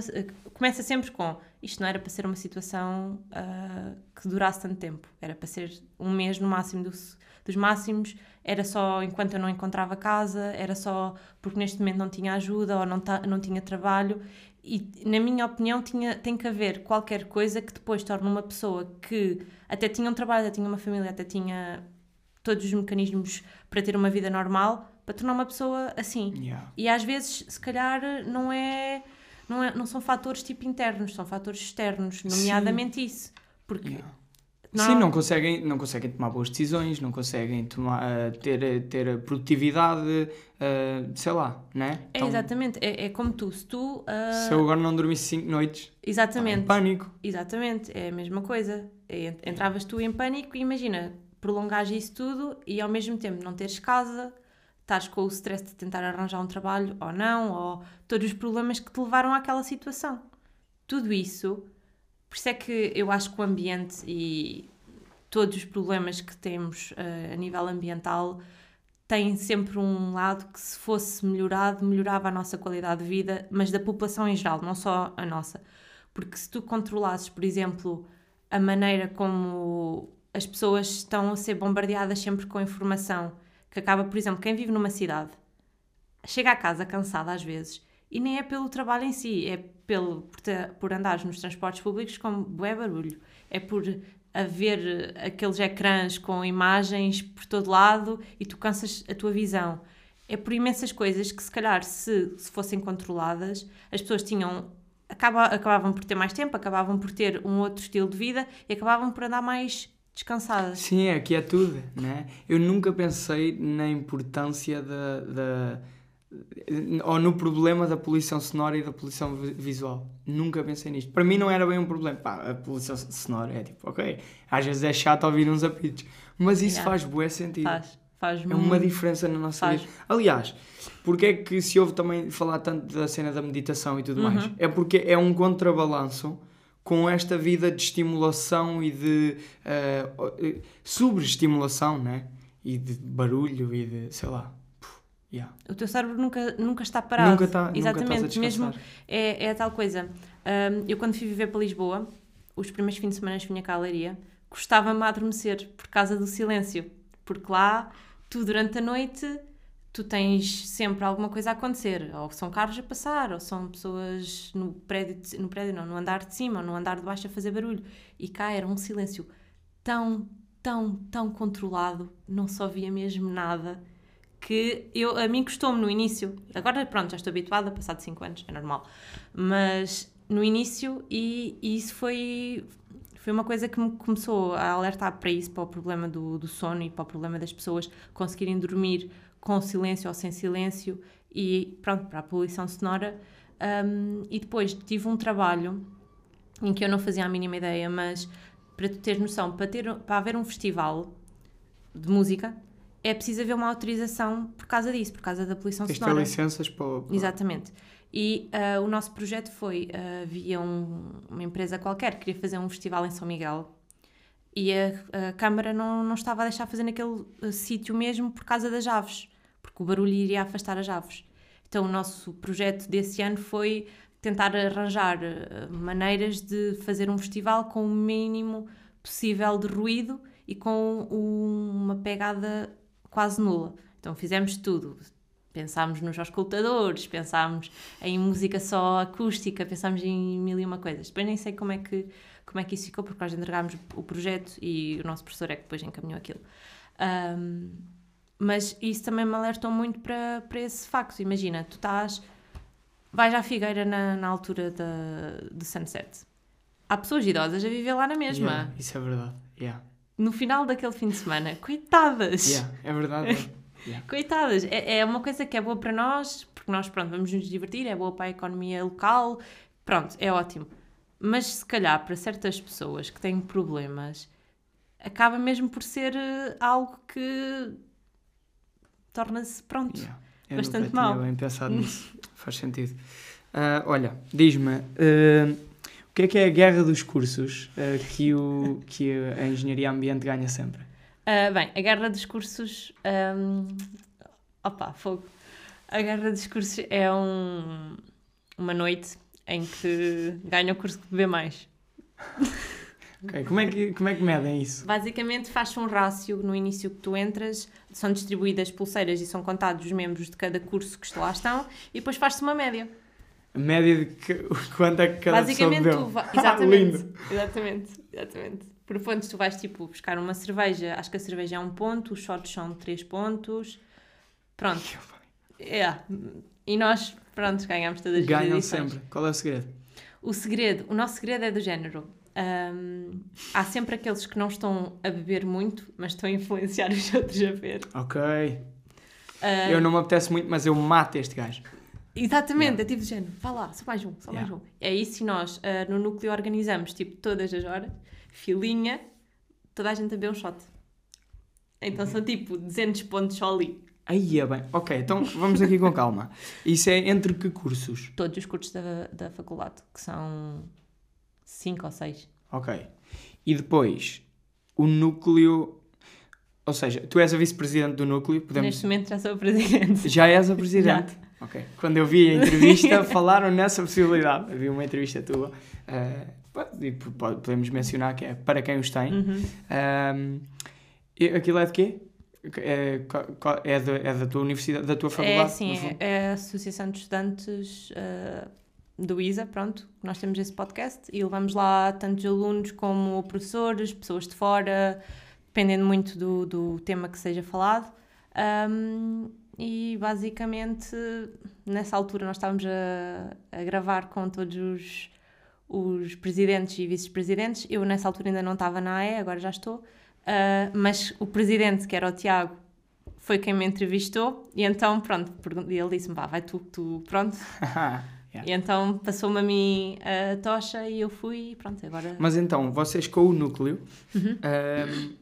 começa sempre com isto não era para ser uma situação uh, que durasse tanto tempo. Era para ser um mês no máximo dos, dos máximos. Era só enquanto eu não encontrava casa. Era só porque neste momento não tinha ajuda ou não, não tinha trabalho. E na minha opinião tinha, tem que haver qualquer coisa que depois torne uma pessoa que até tinha um trabalho, até tinha uma família, até tinha todos os mecanismos para ter uma vida normal, para tornar uma pessoa assim. Yeah. E às vezes, se calhar, não é, não é não são fatores tipo internos, são fatores externos, nomeadamente Sim. isso. Porque yeah. Sim, não conseguem, não conseguem tomar boas decisões, não conseguem tomar, uh, ter, ter produtividade, uh, sei lá, né? É exatamente, é, é como tu, se tu... Uh... Se eu agora não dormisse 5 noites, exatamente. em pânico. Exatamente, é a mesma coisa. É, entravas tu em pânico e imagina, prolongares isso tudo e ao mesmo tempo não teres casa, estás com o stress de tentar arranjar um trabalho ou não, ou todos os problemas que te levaram àquela situação. Tudo isso por isso é que eu acho que o ambiente e todos os problemas que temos uh, a nível ambiental têm sempre um lado que, se fosse melhorado, melhorava a nossa qualidade de vida, mas da população em geral, não só a nossa. Porque se tu controlasses, por exemplo, a maneira como as pessoas estão a ser bombardeadas sempre com informação, que acaba, por exemplo, quem vive numa cidade chega a casa cansada às vezes e nem é pelo trabalho em si, é pelo, por, ter, por andares nos transportes públicos com bué barulho. É por haver aqueles ecrãs com imagens por todo lado e tu cansas a tua visão. É por imensas coisas que, se calhar, se, se fossem controladas, as pessoas tinham. Acaba, acabavam por ter mais tempo, acabavam por ter um outro estilo de vida e acabavam por andar mais descansadas. Sim, aqui é tudo, né? Eu nunca pensei na importância da. da ou no problema da poluição sonora e da poluição visual. Nunca pensei nisto. Para mim não era bem um problema. Pá, a poluição sonora é tipo, ok, às vezes é chato ouvir uns apitos, mas isso yeah. faz bué sentido. Faz, faz É muito. uma diferença na nossa faz. vida. Aliás, porque é que se ouve também falar tanto da cena da meditação e tudo uhum. mais? É porque é um contrabalanço com esta vida de estimulação e de uh, sobreestimulação, né? E de barulho e de, sei lá, Yeah. O teu cérebro nunca, nunca está parado. Nunca está Exatamente, nunca mesmo é, é a tal coisa. Um, eu quando fui viver para Lisboa, os primeiros fins de semana vinha cá a Leiria, gostava-me a adormecer por causa do silêncio. Porque lá, tu durante a noite, tu tens sempre alguma coisa a acontecer. Ou são carros a passar, ou são pessoas no prédio, no prédio não, no andar de cima, ou no andar de baixo a fazer barulho. E cá era um silêncio tão, tão, tão controlado, não só via mesmo nada que eu, a mim custou-me no início, agora pronto, já estou habituada, passado 5 anos, é normal, mas no início, e, e, isso foi, foi uma coisa que me começou a alertar para isso, para o problema do, do sono e para o problema das pessoas conseguirem dormir com silêncio ou sem silêncio, e pronto, para a poluição sonora. Um, e depois tive um trabalho em que eu não fazia a mínima ideia, mas para tu teres noção, para, ter, para haver um festival de música, é preciso haver uma autorização por causa disso, por causa da poluição Isto sonora. Isto é licenças para, para... Exatamente. E uh, o nosso projeto foi, uh, havia um, uma empresa qualquer que queria fazer um festival em São Miguel e a, a Câmara não, não estava a deixar fazer naquele uh, sítio mesmo por causa das aves, porque o barulho iria afastar as aves. Então o nosso projeto desse ano foi tentar arranjar maneiras de fazer um festival com o mínimo possível de ruído e com um, uma pegada quase nula. Então fizemos tudo. Pensámos nos auscultadores, pensámos em música só acústica, pensámos em mil e uma coisas. Depois nem sei como é que, como é que isso ficou, porque nós entregámos o projeto e o nosso professor é que depois encaminhou aquilo. Um, mas isso também me alertou muito para, para esse facto. Imagina, tu estás. Vais à Figueira na, na altura da, do Sunset. Há pessoas idosas a viver lá na mesma. Yeah, isso é verdade. Yeah no final daquele fim de semana. Coitadas! Yeah, é verdade. Yeah. Coitadas! É, é uma coisa que é boa para nós, porque nós, pronto, vamos nos divertir, é boa para a economia local, pronto, é ótimo. Mas se calhar para certas pessoas que têm problemas, acaba mesmo por ser uh, algo que torna-se, pronto, yeah. bastante mal. bem pensado nisso, faz sentido. Uh, olha, diz-me. Uh, o que é que é a guerra dos cursos uh, que, o, que a engenharia ambiente ganha sempre? Bem, a guerra dos cursos. Um, opa, fogo. A guerra dos cursos é um, uma noite em que ganha o curso que bebe mais. Okay. Como, é que, como é que medem isso? Basicamente faz um rácio no início que tu entras, são distribuídas pulseiras e são contados os membros de cada curso que lá estão e depois faz-se uma média a média de que, quanto é que cada Basicamente, pessoa bebeu. Tu exatamente, exatamente, exatamente. Por pontos, tu vais tipo buscar uma cerveja, acho que a cerveja é um ponto, os shots são três pontos. Pronto. É. E nós, pronto, ganhamos todas as Ganham sempre. Qual é o segredo? O segredo, o nosso segredo é do género. Um, há sempre aqueles que não estão a beber muito, mas estão a influenciar os outros a ver. Ok. Uh, Eu não me apetece muito, mas eu mato este gajo. Exatamente, Yeah. é tipo de género, vá lá, só mais um, só mais Yeah. um. É isso e nós ah, no núcleo organizamos, tipo, todas as horas, filinha, toda a gente a beber um shot. Então Uhum. são tipo 200 pontos só ali. Aí é bem. Ok, então vamos aqui com calma. Isso é entre que cursos? Todos os cursos da, da faculdade, que são 5 ou 6. Ok. E depois, o núcleo. Ou seja, tu és a vice-presidente do núcleo, podemos. Neste momento já sou a presidente. Já és a presidente? Ok. Quando eu vi a entrevista, falaram nessa possibilidade. Havia uma entrevista tua. pá, e po- po- podemos mencionar que é para quem os tem. Uhum. E aquilo é de quê? É, é, da, é da tua universidade, da tua É faculdade? sim, no fundo? é, é a Associação de Estudantes ah, do ISA, pronto, nós temos esse podcast e levamos lá tantos alunos como professores, pessoas de fora, dependendo muito do, do tema que seja falado. Ahm, e basicamente, nessa altura, nós estávamos a, a gravar com todos os, os presidentes e vice-presidentes. Eu, nessa altura, ainda não estava na AE, agora já estou. Ah, mas o presidente, que era o Tiago, foi quem me entrevistou e então, pronto, ele disse-me, vá, vai tu, tu, pronto. Yeah. E então passou-me a mim a tocha e eu fui e pronto, agora... Mas então, vocês com o núcleo Uhum. ahm,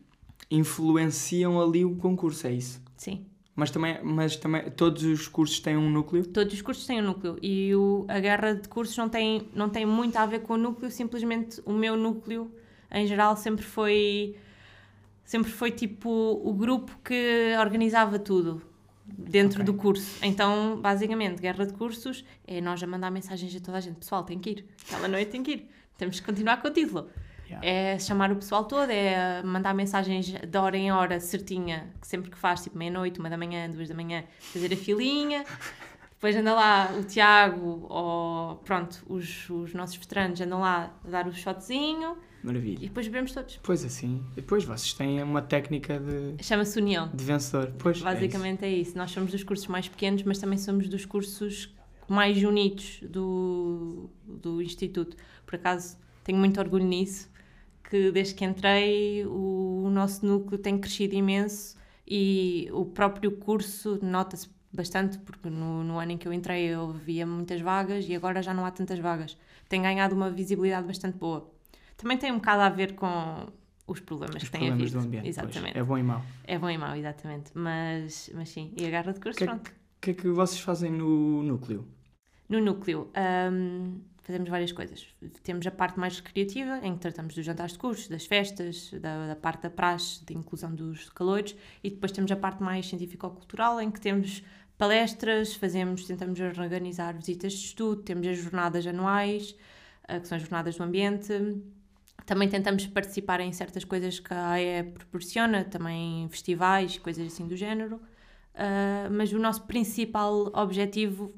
influenciam ali o concurso, é isso? Sim, Mas também, mas também todos os cursos têm um núcleo? todos os cursos têm um núcleo e o, a guerra de cursos não tem, não tem muito a ver com o núcleo, simplesmente o meu núcleo, em geral, sempre foi... Sempre foi tipo o grupo que organizava tudo dentro Ok. do curso. Então, basicamente, guerra de cursos é nós a mandar mensagens a toda a gente. Pessoal, tem que ir. Aquela noite tem que ir. Temos que continuar com o título. Yeah. É chamar o pessoal todo, é mandar mensagens de hora em hora certinha, que sempre que faz, tipo meia-noite, uma da manhã, duas da manhã, fazer a filinha. Depois anda lá o Tiago, ou pronto, os, os nossos veteranos andam lá a dar o shotzinho e Maravilha. depois bebemos todos. Pois assim, depois vocês têm uma técnica de, Chama-se União. de vencedor. Pois, é Basicamente é isso. Nós somos dos cursos mais pequenos, mas também somos dos cursos mais unidos do, do Instituto. Por acaso, tenho muito orgulho nisso, que desde que entrei o, o nosso núcleo tem crescido imenso e o próprio curso nota-se bastante, porque no, no ano em que eu entrei eu havia muitas vagas e agora já não há tantas vagas. Tem ganhado uma visibilidade bastante boa. Também tem um bocado a ver com os problemas Os que tem problemas havido. do ambiente. pois. Exatamente. É bom e mau. É bom e mau, exatamente. Mas, mas sim, e a garra de curso, Que- pronto. O que é que vocês fazem no núcleo? No núcleo, hum, fazemos várias coisas. Temos a parte mais recreativa, em que tratamos dos jantares de cursos, das festas, da, da parte da praxe, de inclusão dos calores, e depois temos a parte mais científico-cultural, em que temos palestras, fazemos, tentamos organizar visitas de estudo, temos as jornadas anuais, ah, que são as jornadas do ambiente. Também tentamos participar em certas coisas que a AE proporciona, também festivais, coisas assim do género. Ah, mas o nosso principal objetivo,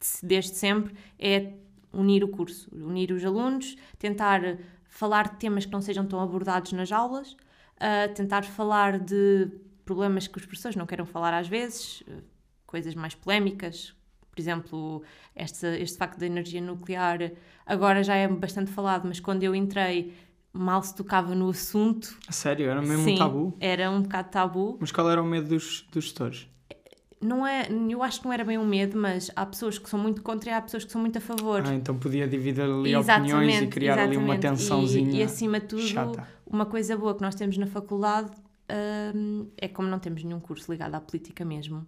de- desde sempre, é unir o curso, unir os alunos, tentar falar de temas que não sejam tão abordados nas aulas, ah, tentar falar de problemas que os professores não queiram falar às vezes, coisas mais polémicas, por exemplo, este, este facto da energia nuclear agora já é bastante falado, mas quando eu entrei mal se tocava no assunto. A sério, era mesmo Sim, um tabu? Era um bocado tabu. Mas qual era o medo dos, dos gestores? Não é, eu acho que não era bem um medo, mas há pessoas que são muito contra e há pessoas que são muito a favor. Ah, então podia dividir ali opiniões e criar ali uma exatamente. tensãozinha E, e acima de tudo, chata. uma coisa boa que nós temos na faculdade hum, é como não temos nenhum curso ligado à política mesmo.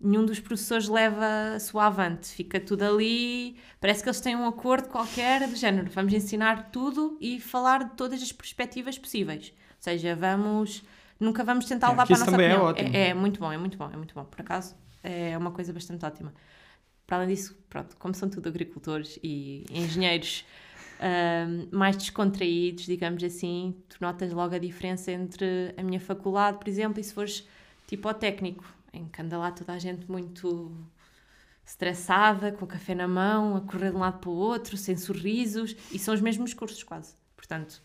Nenhum dos professores leva a sua avante, fica tudo ali. Parece que eles têm um acordo qualquer do género. Vamos ensinar tudo e falar de todas as perspectivas possíveis. Ou seja, vamos. Nunca vamos tentar É, levar para a nossa é opinião. ótimo. É, é muito bom, é muito bom, é muito bom. Por acaso, é uma coisa bastante ótima. Para além disso, pronto, como são tudo agricultores e engenheiros mais descontraídos, digamos assim, tu notas logo a diferença entre a minha faculdade, por exemplo, e se fores tipo ao técnico, em que anda lá toda a gente muito estressada, com o café na mão, a correr de um lado para o outro, sem sorrisos, e são os mesmos cursos quase. Portanto,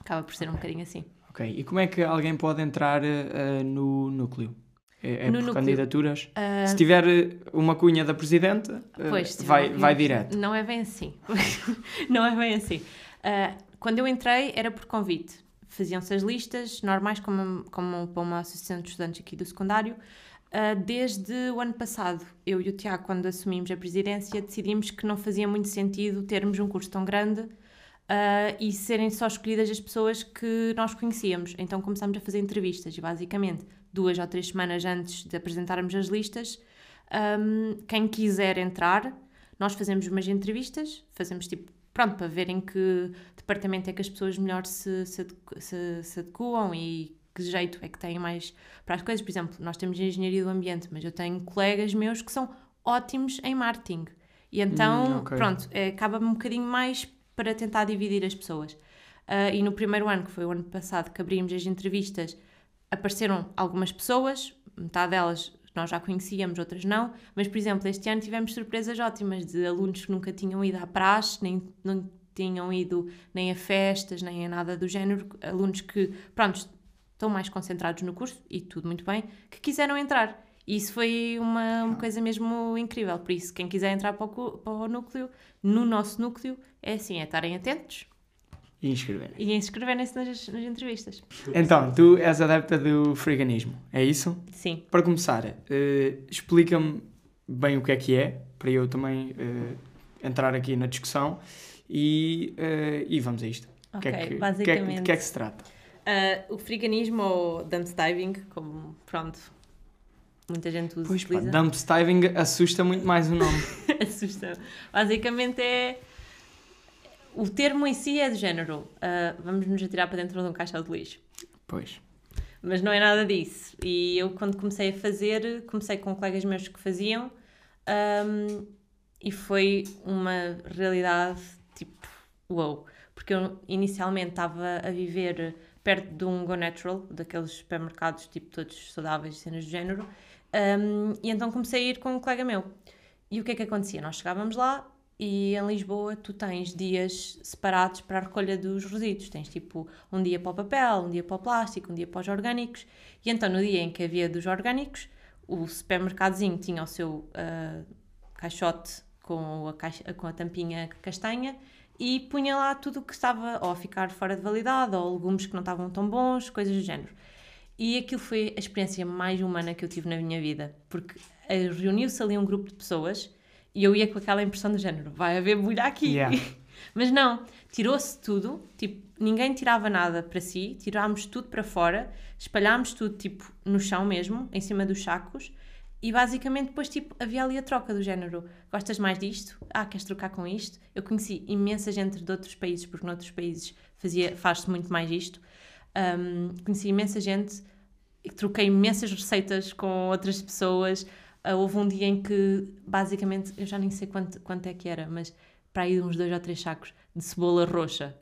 acaba por ser um bocadinho assim. Ok, e como é que alguém pode entrar eh, no núcleo? É, é No por núcleo. candidaturas? Ah, Se tiver eh, uma cunha da Presidente, eh, Pois, vai, vai direto. Não é bem assim. não é bem assim. Quando eu entrei era por convite. Faziam-se as listas normais, como, como para uma associação de estudantes aqui do secundário. Uh, desde o ano passado, eu e o Tiago, quando assumimos a presidência, decidimos que não fazia muito sentido termos um curso tão grande uh, e serem só escolhidas as pessoas que nós conhecíamos. Então começámos a fazer entrevistas e, basicamente, duas ou três semanas antes de apresentarmos as listas, um, quem quiser entrar, nós fazemos umas entrevistas, fazemos tipo pronto, para verem que departamento é que as pessoas melhor se, se, se, se adequam e que jeito é que têm mais para as coisas. Por exemplo, nós temos engenharia do ambiente, mas eu tenho colegas meus que são ótimos em marketing. E então, hum, okay. pronto, é, acaba-me um bocadinho mais para tentar dividir as pessoas. Uh, e no primeiro ano, que foi o ano passado, que abrimos as entrevistas, apareceram algumas pessoas, metade delas nós já conhecíamos, outras não, mas, por exemplo, este ano tivemos surpresas ótimas de alunos que nunca tinham ido à praxe, nem não tinham ido nem a festas, nem a nada do género, alunos que, pronto, estão mais concentrados no curso, e tudo muito bem, que quiseram entrar. E isso foi uma, uma coisa mesmo incrível. Por isso, quem quiser entrar para o, para o núcleo, no nosso núcleo, é assim, é estarem atentos, e inscreverem. E inscreverem-se nas, nas entrevistas. Então, tu és adepta do freeganismo, é isso? Sim. Para começar, uh, explica-me bem o que é que é, para eu também uh, entrar aqui na discussão e, uh, e vamos a isto. Ok, que é que, basicamente. De que, é que se trata? o freeganismo ou dumpster diving, como pronto, muita gente usa. Pois pá, dumpster diving assusta muito mais o nome. assusta. Basicamente é o termo em si é de género. Uh, vamos nos atirar para dentro de um caixão de lixo. Pois. Mas não é nada disso. E eu, quando comecei a fazer, comecei com colegas meus que faziam um, e foi uma realidade tipo, uou. Porque eu inicialmente estava a viver perto de um Go Natural, daqueles supermercados tipo todos saudáveis, cenas do género, um, e então comecei a ir com um colega meu. E o que é que acontecia? Nós chegávamos lá, e em Lisboa tu tens dias separados para a recolha dos resíduos. Tens tipo um dia para o papel, um dia para o plástico, um dia para os orgânicos. E então no dia em que havia dos orgânicos, o supermercadozinho tinha o seu uh, caixote com a, caixa, com a tampinha castanha e punha lá tudo o que estava ou a ficar fora de validade ou legumes que não estavam tão bons, coisas do género. E aquilo foi a experiência mais humana que eu tive na minha vida, porque eh, reuniu-se ali um grupo de pessoas e eu ia com aquela impressão do género, vai haver bolha aqui. Yeah. Mas não, tirou-se tudo, tipo, ninguém tirava nada para si, tirámos tudo para fora, espalhámos tudo, tipo, no chão mesmo, em cima dos sacos, e basicamente depois, tipo, havia ali a troca do género, gostas mais disto? Ah, queres trocar com isto? Eu conheci imensa gente de outros países, porque noutros países fazia, faz-se muito mais isto. Um, conheci imensa gente, troquei imensas receitas com outras pessoas, houve um dia em que, basicamente, eu já nem sei quanto, quanto é que era, mas para aí uns dois ou três sacos de cebola roxa.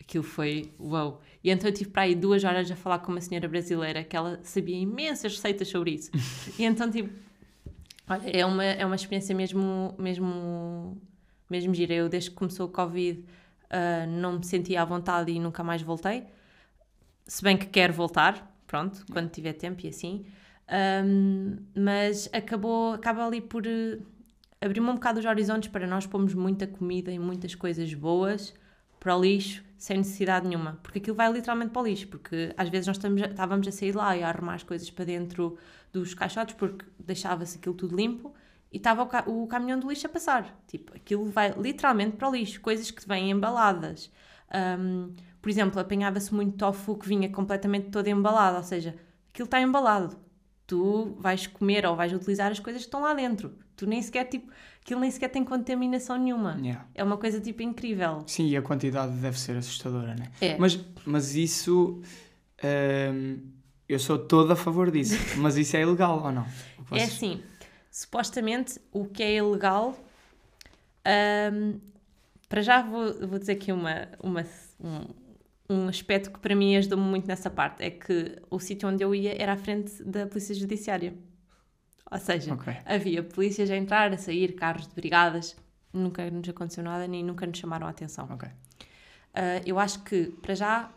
Aquilo foi uau. E então eu tive para aí duas horas a falar com uma senhora brasileira que ela sabia imensas receitas sobre isso. e então, tipo, olha, é uma, é uma experiência mesmo, mesmo, mesmo gira. Eu, desde que começou o Covid, uh, não me sentia à vontade e nunca mais voltei. Se bem que quero voltar, pronto, quando tiver tempo e assim. Um, mas acabou, acaba ali por uh, abrir-me um bocado os horizontes para nós pormos muita comida e muitas coisas boas para o lixo sem necessidade nenhuma, porque aquilo vai literalmente para o lixo, porque às vezes nós estamos, estávamos a sair lá e a arrumar as coisas para dentro dos caixotes porque deixava-se aquilo tudo limpo e estava o, o, caminhão do lixo a passar. Tipo, aquilo vai literalmente para o lixo, coisas que vêm embaladas. Um, por exemplo, apanhava-se muito tofu que vinha completamente todo embalado, ou seja, aquilo está embalado tu vais comer ou vais utilizar as coisas que estão lá dentro. Tu nem sequer, tipo, aquilo nem sequer tem contaminação nenhuma. Yeah. É uma coisa, tipo, incrível. Sim, e a quantidade deve ser assustadora, né? É. Mas, mas isso... Hum, eu sou todo a favor disso. mas isso é ilegal ou não? Vocês... É assim, supostamente o que é ilegal... Hum, para já vou, vou dizer aqui uma, uma, um, um aspecto que para mim ajudou-me muito nessa parte é que o sítio onde eu ia era à frente da Polícia Judiciária. Ou seja, okay. havia polícias a entrar, a sair, carros de brigadas. Nunca nos aconteceu nada, nem nunca nos chamaram a atenção. Okay. Uh, eu acho que, para já,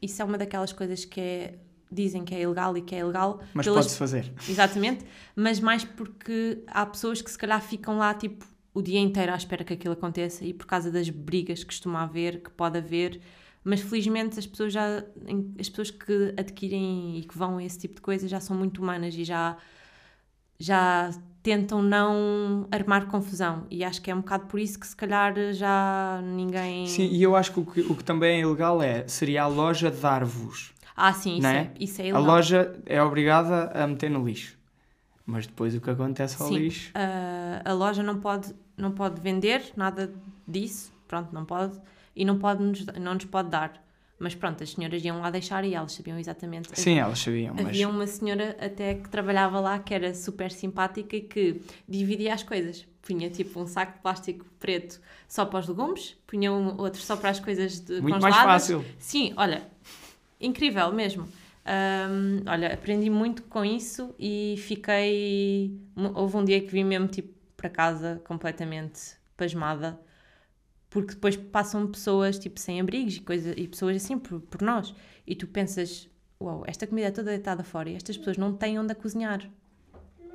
isso é uma daquelas coisas que é, dizem que é ilegal e que é ilegal. Mas pelas... pode-se fazer. Exatamente, mas mais porque há pessoas que se calhar ficam lá, tipo, o dia inteiro à espera que aquilo aconteça e por causa das brigas que costuma haver, que pode haver, mas felizmente as pessoas já as pessoas que adquirem e que vão a esse tipo de coisa já são muito humanas e já já tentam não armar confusão e acho que é um bocado por isso que se calhar já ninguém Sim, e eu acho que o que, o que também é ilegal é seria a loja dar-vos. Ah, sim, isso é, é? isso é A ilegal. loja é obrigada a meter no lixo. Mas depois o que acontece ao Sim. lixo. Ah, a loja não pode, não pode vender nada disso, pronto, não pode, e não, pode nos, não nos pode dar. Mas pronto, as senhoras iam lá deixar e elas sabiam exatamente. Sim, elas sabiam, mas. Havia uma senhora até que trabalhava lá que era super simpática e que dividia as coisas. Punha tipo um saco de plástico preto só para os legumes, punha um outro só para as coisas de Muito mais congeladas. fácil. Sim, olha, incrível mesmo. Ahm, olha, aprendi muito com isso e fiquei. Houve um dia que vim mesmo tipo para casa completamente pasmada, porque depois passam pessoas tipo sem abrigos e, coisa, e pessoas assim por, por nós, e tu pensas: uau, esta comida é toda deitada fora e estas pessoas não têm onde a cozinhar,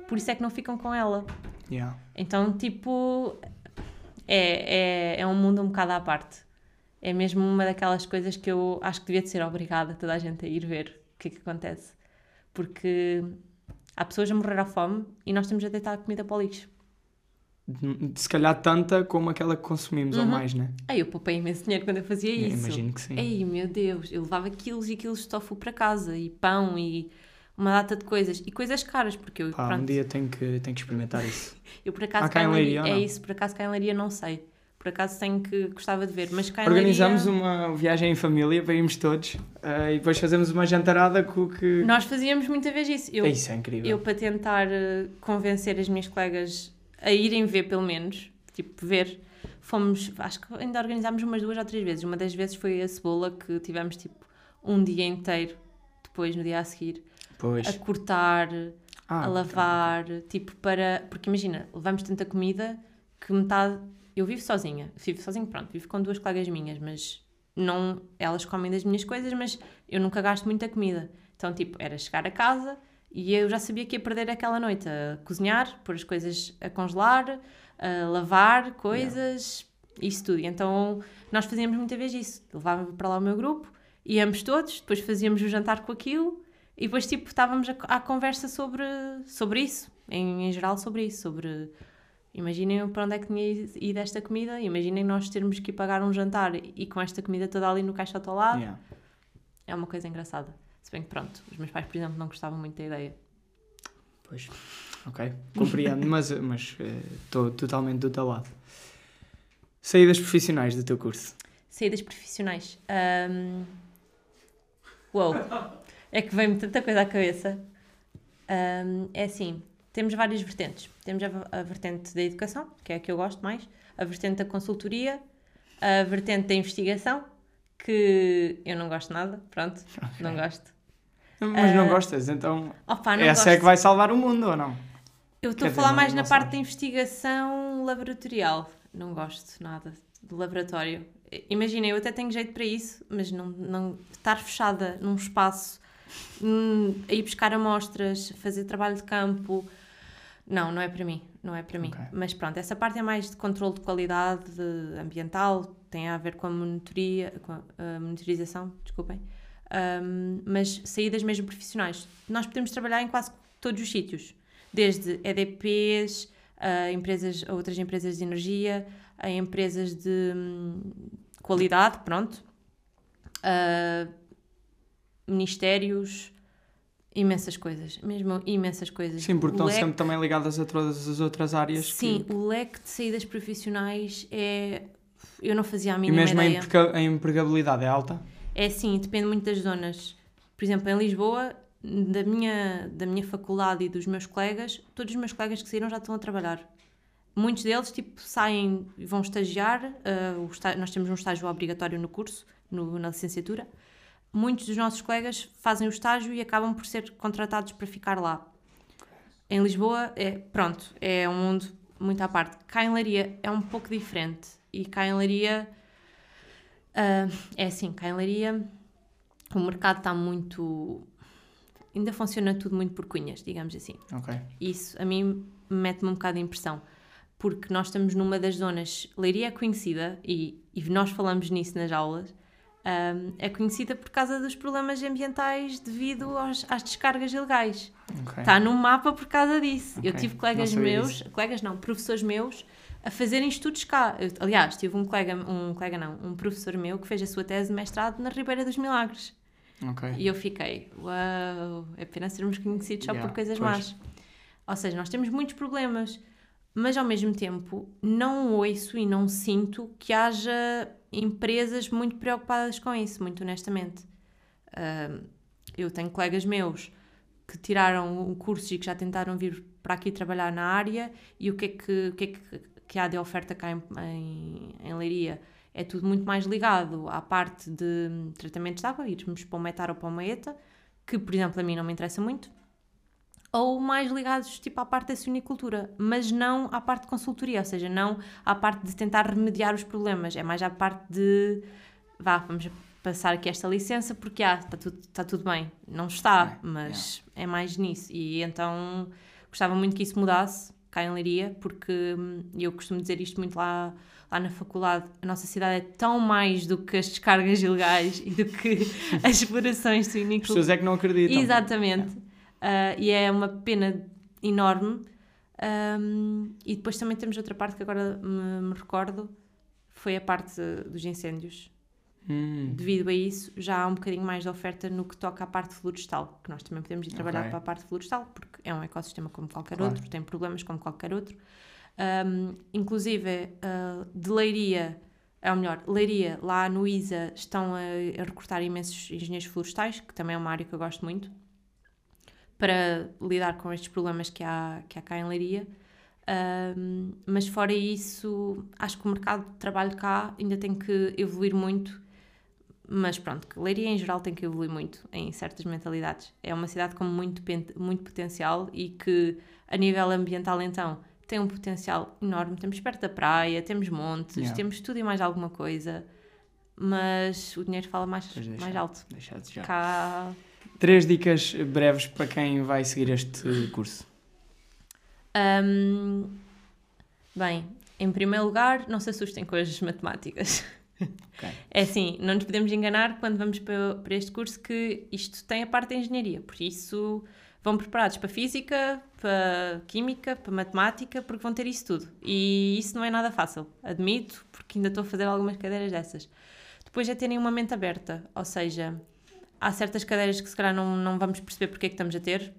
por isso é que não ficam com ela. Yeah. Então, tipo, é, é, é um mundo um bocado à parte. É mesmo uma daquelas coisas que eu acho que devia de ser obrigada toda a gente a ir ver o que é que acontece. Porque há pessoas a morrer à fome e nós estamos a deitar a comida para o lixo. Se calhar tanta como aquela que consumimos ou Uhum. mais, né? Aí eu poupei imenso dinheiro quando eu fazia Eu isso. Imagino que sim. Ei, meu Deus, eu levava quilos e quilos de tofu para casa e pão e uma data de coisas. E coisas caras, porque eu, Pá, um pronto, dia tenho que, tenho que experimentar isso. eu por acaso Há cá em Leiria, ou é isso, por acaso cá em Leiria não sei. Por acaso tenho que gostava de ver, mas cá em Organizamos Leiria, uma viagem em família para irmos todos eh, e depois fazemos uma jantarada com o que. nós fazíamos muita vez isso. Eu, Isso é incrível. eu para tentar eh, convencer as minhas colegas a irem ver pelo menos, tipo ver, fomos, acho que ainda organizámos umas duas ou três vezes. Uma das vezes foi a cebola que tivemos tipo um dia inteiro depois no dia a seguir Pois. a cortar, Ah, a lavar, tipo para. Porque imagina, levamos tanta comida que metade. Eu vivo sozinha, vivo sozinho, pronto, vivo com duas colegas minhas, mas não. Elas comem das minhas coisas, mas eu nunca gasto muita comida. Então, tipo, era chegar a casa e eu já sabia que ia perder aquela noite a cozinhar, pôr as coisas a congelar, a lavar coisas, isso tudo. E então nós fazíamos muita vez isso. Levava para lá o meu grupo, íamos todos, depois fazíamos o jantar com aquilo e depois, tipo, estávamos a, à conversa sobre, sobre isso, em, em geral sobre isso, sobre... Imaginem para onde é que tinha ido esta comida, imaginem nós termos que ir pagar um jantar e com esta comida toda ali no caixote ao lado. Yeah. É uma coisa engraçada. Se bem que, pronto, os meus pais, por exemplo, não gostavam muito da ideia. Pois. Ok. Compreendo, mas estou totalmente do teu lado. Saídas profissionais do teu curso. Saídas profissionais. Ahm, Uou! É que vem-me tanta coisa à cabeça. Ahm, é assim, temos várias vertentes. Temos a, a vertente da educação, que é a que eu gosto mais, a vertente da consultoria, a vertente da investigação, que eu não gosto nada, pronto, não gosto. Mas não Ah, gostas, então Opa, não essa gosto. é que vai salvar o mundo ou não? Eu estou a falar dizer, mais não- na não parte sabes. da investigação laboratorial. Não gosto nada de laboratório. Imagina, eu até tenho jeito para isso, mas não, não estar fechada num espaço, hum, a ir buscar amostras, fazer trabalho de campo, não, não é para mim, não é para mim. Ok. Mas pronto, essa parte é mais de controle de qualidade de- ambiental, tem a ver com a monitoria, com a, a monitorização, desculpem. Um, mas saídas mesmo profissionais. Nós podemos trabalhar em quase todos os sítios, desde EDPs, a, empresas, a outras empresas de energia, a empresas de hum, qualidade, pronto, a ministérios, imensas coisas, mesmo imensas coisas. Sim, porque O estão leque- sempre também ligadas a todas as outras áreas. que- Sim, o leque de saídas profissionais é. Eu não fazia a E mínima mesmo a ideia. emprega- a empregabilidade é alta? É sim, depende muito das zonas. Por exemplo, em Lisboa, da minha, da minha faculdade e dos meus colegas, todos os meus colegas que saíram já estão a trabalhar. Muitos deles, tipo, saem e vão estagiar. está- nós temos um estágio obrigatório no curso, no- na licenciatura. Muitos dos nossos colegas fazem o estágio e acabam por ser contratados para ficar lá. Em Lisboa, é, pronto, é um mundo muito à parte. Cá em Leiria é um pouco diferente. E cá em Leiria, ah, é assim, cá em Leiria o mercado está muito... Ainda funciona tudo muito por cunhas, digamos assim. Isso a mim mete-me um bocado de impressão. porque nós estamos numa das zonas, Leiria é conhecida, e, e nós falamos nisso nas aulas, um, é conhecida por causa dos problemas ambientais devido aos, às descargas ilegais. Ok. Está no mapa por causa disso. Eu Ok, tive colegas meus, disso. colegas não, professores meus, a fazerem estudos cá. Eu, aliás, tive um colega, um colega não, um professor meu que fez a sua tese de mestrado na Ribeira dos Milagres. Ok. E eu fiquei, uau, é pena sermos conhecidos só Yeah, por coisas pois. más. Ou seja, nós temos muitos problemas, mas ao mesmo tempo não ouço e não sinto que haja empresas muito preocupadas com isso, muito honestamente. Ahm, eu tenho colegas meus que tiraram o curso e que já tentaram vir para aqui trabalhar na área e o que é que, o que, é que, que há de oferta cá em, em, em Leiria? É tudo muito mais ligado à parte de tratamentos de água, irmos para o metar ou para uma ETA, que, por exemplo, a mim não me interessa muito, ou mais ligados tipo à parte da suinicultura, mas não à parte de consultoria, ou seja, não à parte de tentar remediar os problemas, é mais à parte de vá, vamos passar aqui esta licença porque ah, está tudo, está tudo bem. Não está, mas é mais nisso. E então gostava muito que isso mudasse cá em Leiria, porque hum, eu costumo dizer isto muito lá, lá na faculdade, a nossa cidade é tão mais do que as descargas ilegais e do que as explorações As suinícolas. pessoas é que não acreditam. Exatamente. Ah, e é uma pena enorme. Ahm, e depois também temos outra parte que agora me, me recordo, foi a parte dos incêndios. Hum, Devido a isso, já há um bocadinho mais de oferta no que toca à parte florestal, que nós também podemos ir trabalhar Ok. para a parte florestal, porque é um ecossistema como qualquer Claro. outro, tem problemas como qualquer outro. Ahm, inclusive, ah, de Leiria, é ou melhor, Leiria, lá no ISA, estão a, a recrutar imensos engenheiros florestais, que também é uma área que eu gosto muito, para lidar com estes problemas que há, que há cá em Leiria. Ahm, mas fora isso, acho que o mercado de trabalho cá ainda tem que evoluir muito. Mas pronto, que Leiria em geral tem que evoluir muito em certas mentalidades. É uma cidade com muito, muito potencial e que, a nível ambiental, então, tem um potencial enorme. Temos perto da praia, temos montes, Yeah. temos tudo e mais alguma coisa. Mas o dinheiro fala mais, deixa. mais alto. deixa de já. Cá Três dicas breves para quem vai seguir este curso. Hum, bem, em primeiro lugar, não se assustem com as matemáticas. Ok. É assim, não nos podemos enganar quando vamos para, para este curso que isto tem a parte da engenharia, por isso vão preparados para física, para química, para matemática, porque vão ter isso tudo. E isso não é nada fácil, admito, porque ainda estou a fazer algumas cadeiras dessas. Depois é terem uma mente aberta, ou seja, há certas cadeiras que se calhar não, não vamos perceber porque é que estamos a ter,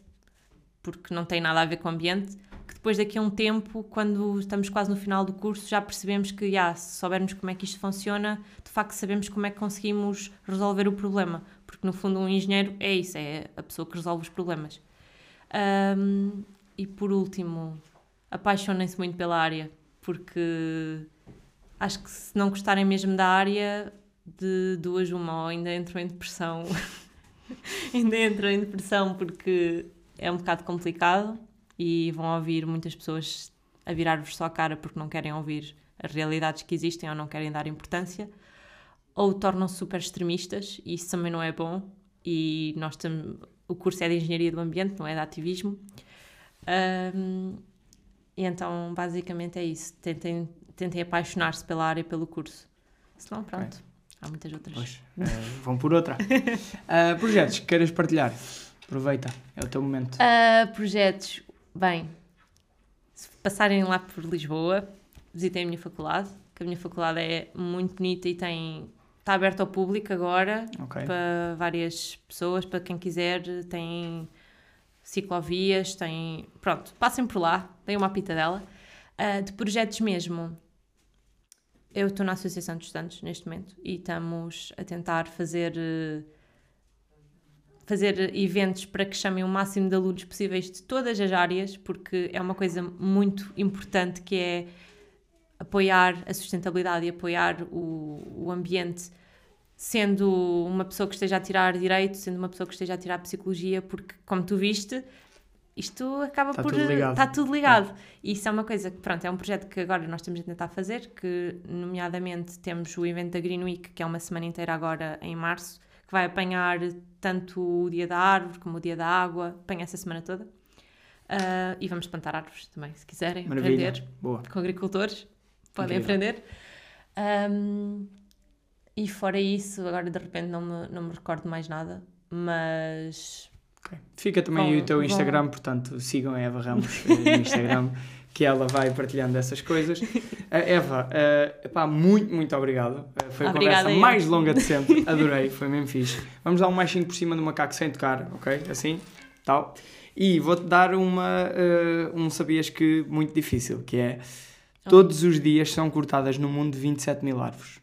porque não tem nada a ver com o ambiente, que depois daqui a um tempo, quando estamos quase no final do curso, já percebemos que, já, se soubermos como é que isto funciona, de facto sabemos como é que conseguimos resolver o problema, porque no fundo um engenheiro é isso, é a pessoa que resolve os problemas. Ahm, e por último, apaixonem-se muito pela área, porque acho que se não gostarem mesmo da área, de duas uma, ou ainda entram em depressão. ainda entram em depressão porque é um bocado complicado e vão ouvir muitas pessoas a virar-vos só a cara porque não querem ouvir as realidades que existem ou não querem dar importância, ou tornam-se super extremistas e isso também não é bom. E nós tam- o curso é de engenharia do ambiente, não é de ativismo. Ahm, e então, basicamente, é isso. Tentem, tentem apaixonar-se pela área, pelo curso. Senão, pronto, há muitas outras. Pois, eh, vão por outra. Ah, projetos que queiras partilhar? Aproveita, é o teu momento. Ah, projetos. Bem, se passarem lá por Lisboa, visitem a minha faculdade, que a minha faculdade é muito bonita e tem. Está aberta ao público agora, Ok. para várias pessoas, para quem quiser, tem ciclovias, tem. Pronto, passem por lá, deem uma pitadela. Ah, de projetos mesmo, eu estou na Associação de Estudantes neste momento e estamos a tentar fazer. eh, fazer eventos para que chamem o máximo de alunos possíveis de todas as áreas, porque é uma coisa muito importante que é apoiar a sustentabilidade e apoiar o, o ambiente, sendo uma pessoa que esteja a tirar direito, sendo uma pessoa que esteja a tirar psicologia, porque, como tu viste, isto acaba Tá por. tudo ligado. Está tudo ligado. E isso é uma coisa que, pronto, é um projeto que agora nós estamos a tentar fazer, que, nomeadamente, temos o evento da Green Week, que é uma semana inteira agora em março, que vai apanhar tanto o dia da árvore como o dia da água, apanha essa semana toda. Uh, e vamos plantar árvores também, se quiserem Maravilha. aprender Boa. com agricultores, podem Incrível. aprender. Um, e fora isso, agora de repente não me, não me recordo mais nada, mas Ok. Fica também Bom, o teu bom. Instagram, portanto sigam a Eva Ramos eh, no Instagram, que ela vai partilhando essas coisas. Eh, Eva, eh, epá, muito, muito obrigado. Eh, foi a Obrigada conversa eu. mais longa de sempre. Adorei, foi mesmo fixe. Vamos dar um machinho por cima do macaco sem tocar, ok? Assim, tal. E vou-te dar uma, eh, um sabias que muito difícil, que é todos os dias são cortadas no mundo 27 mil árvores.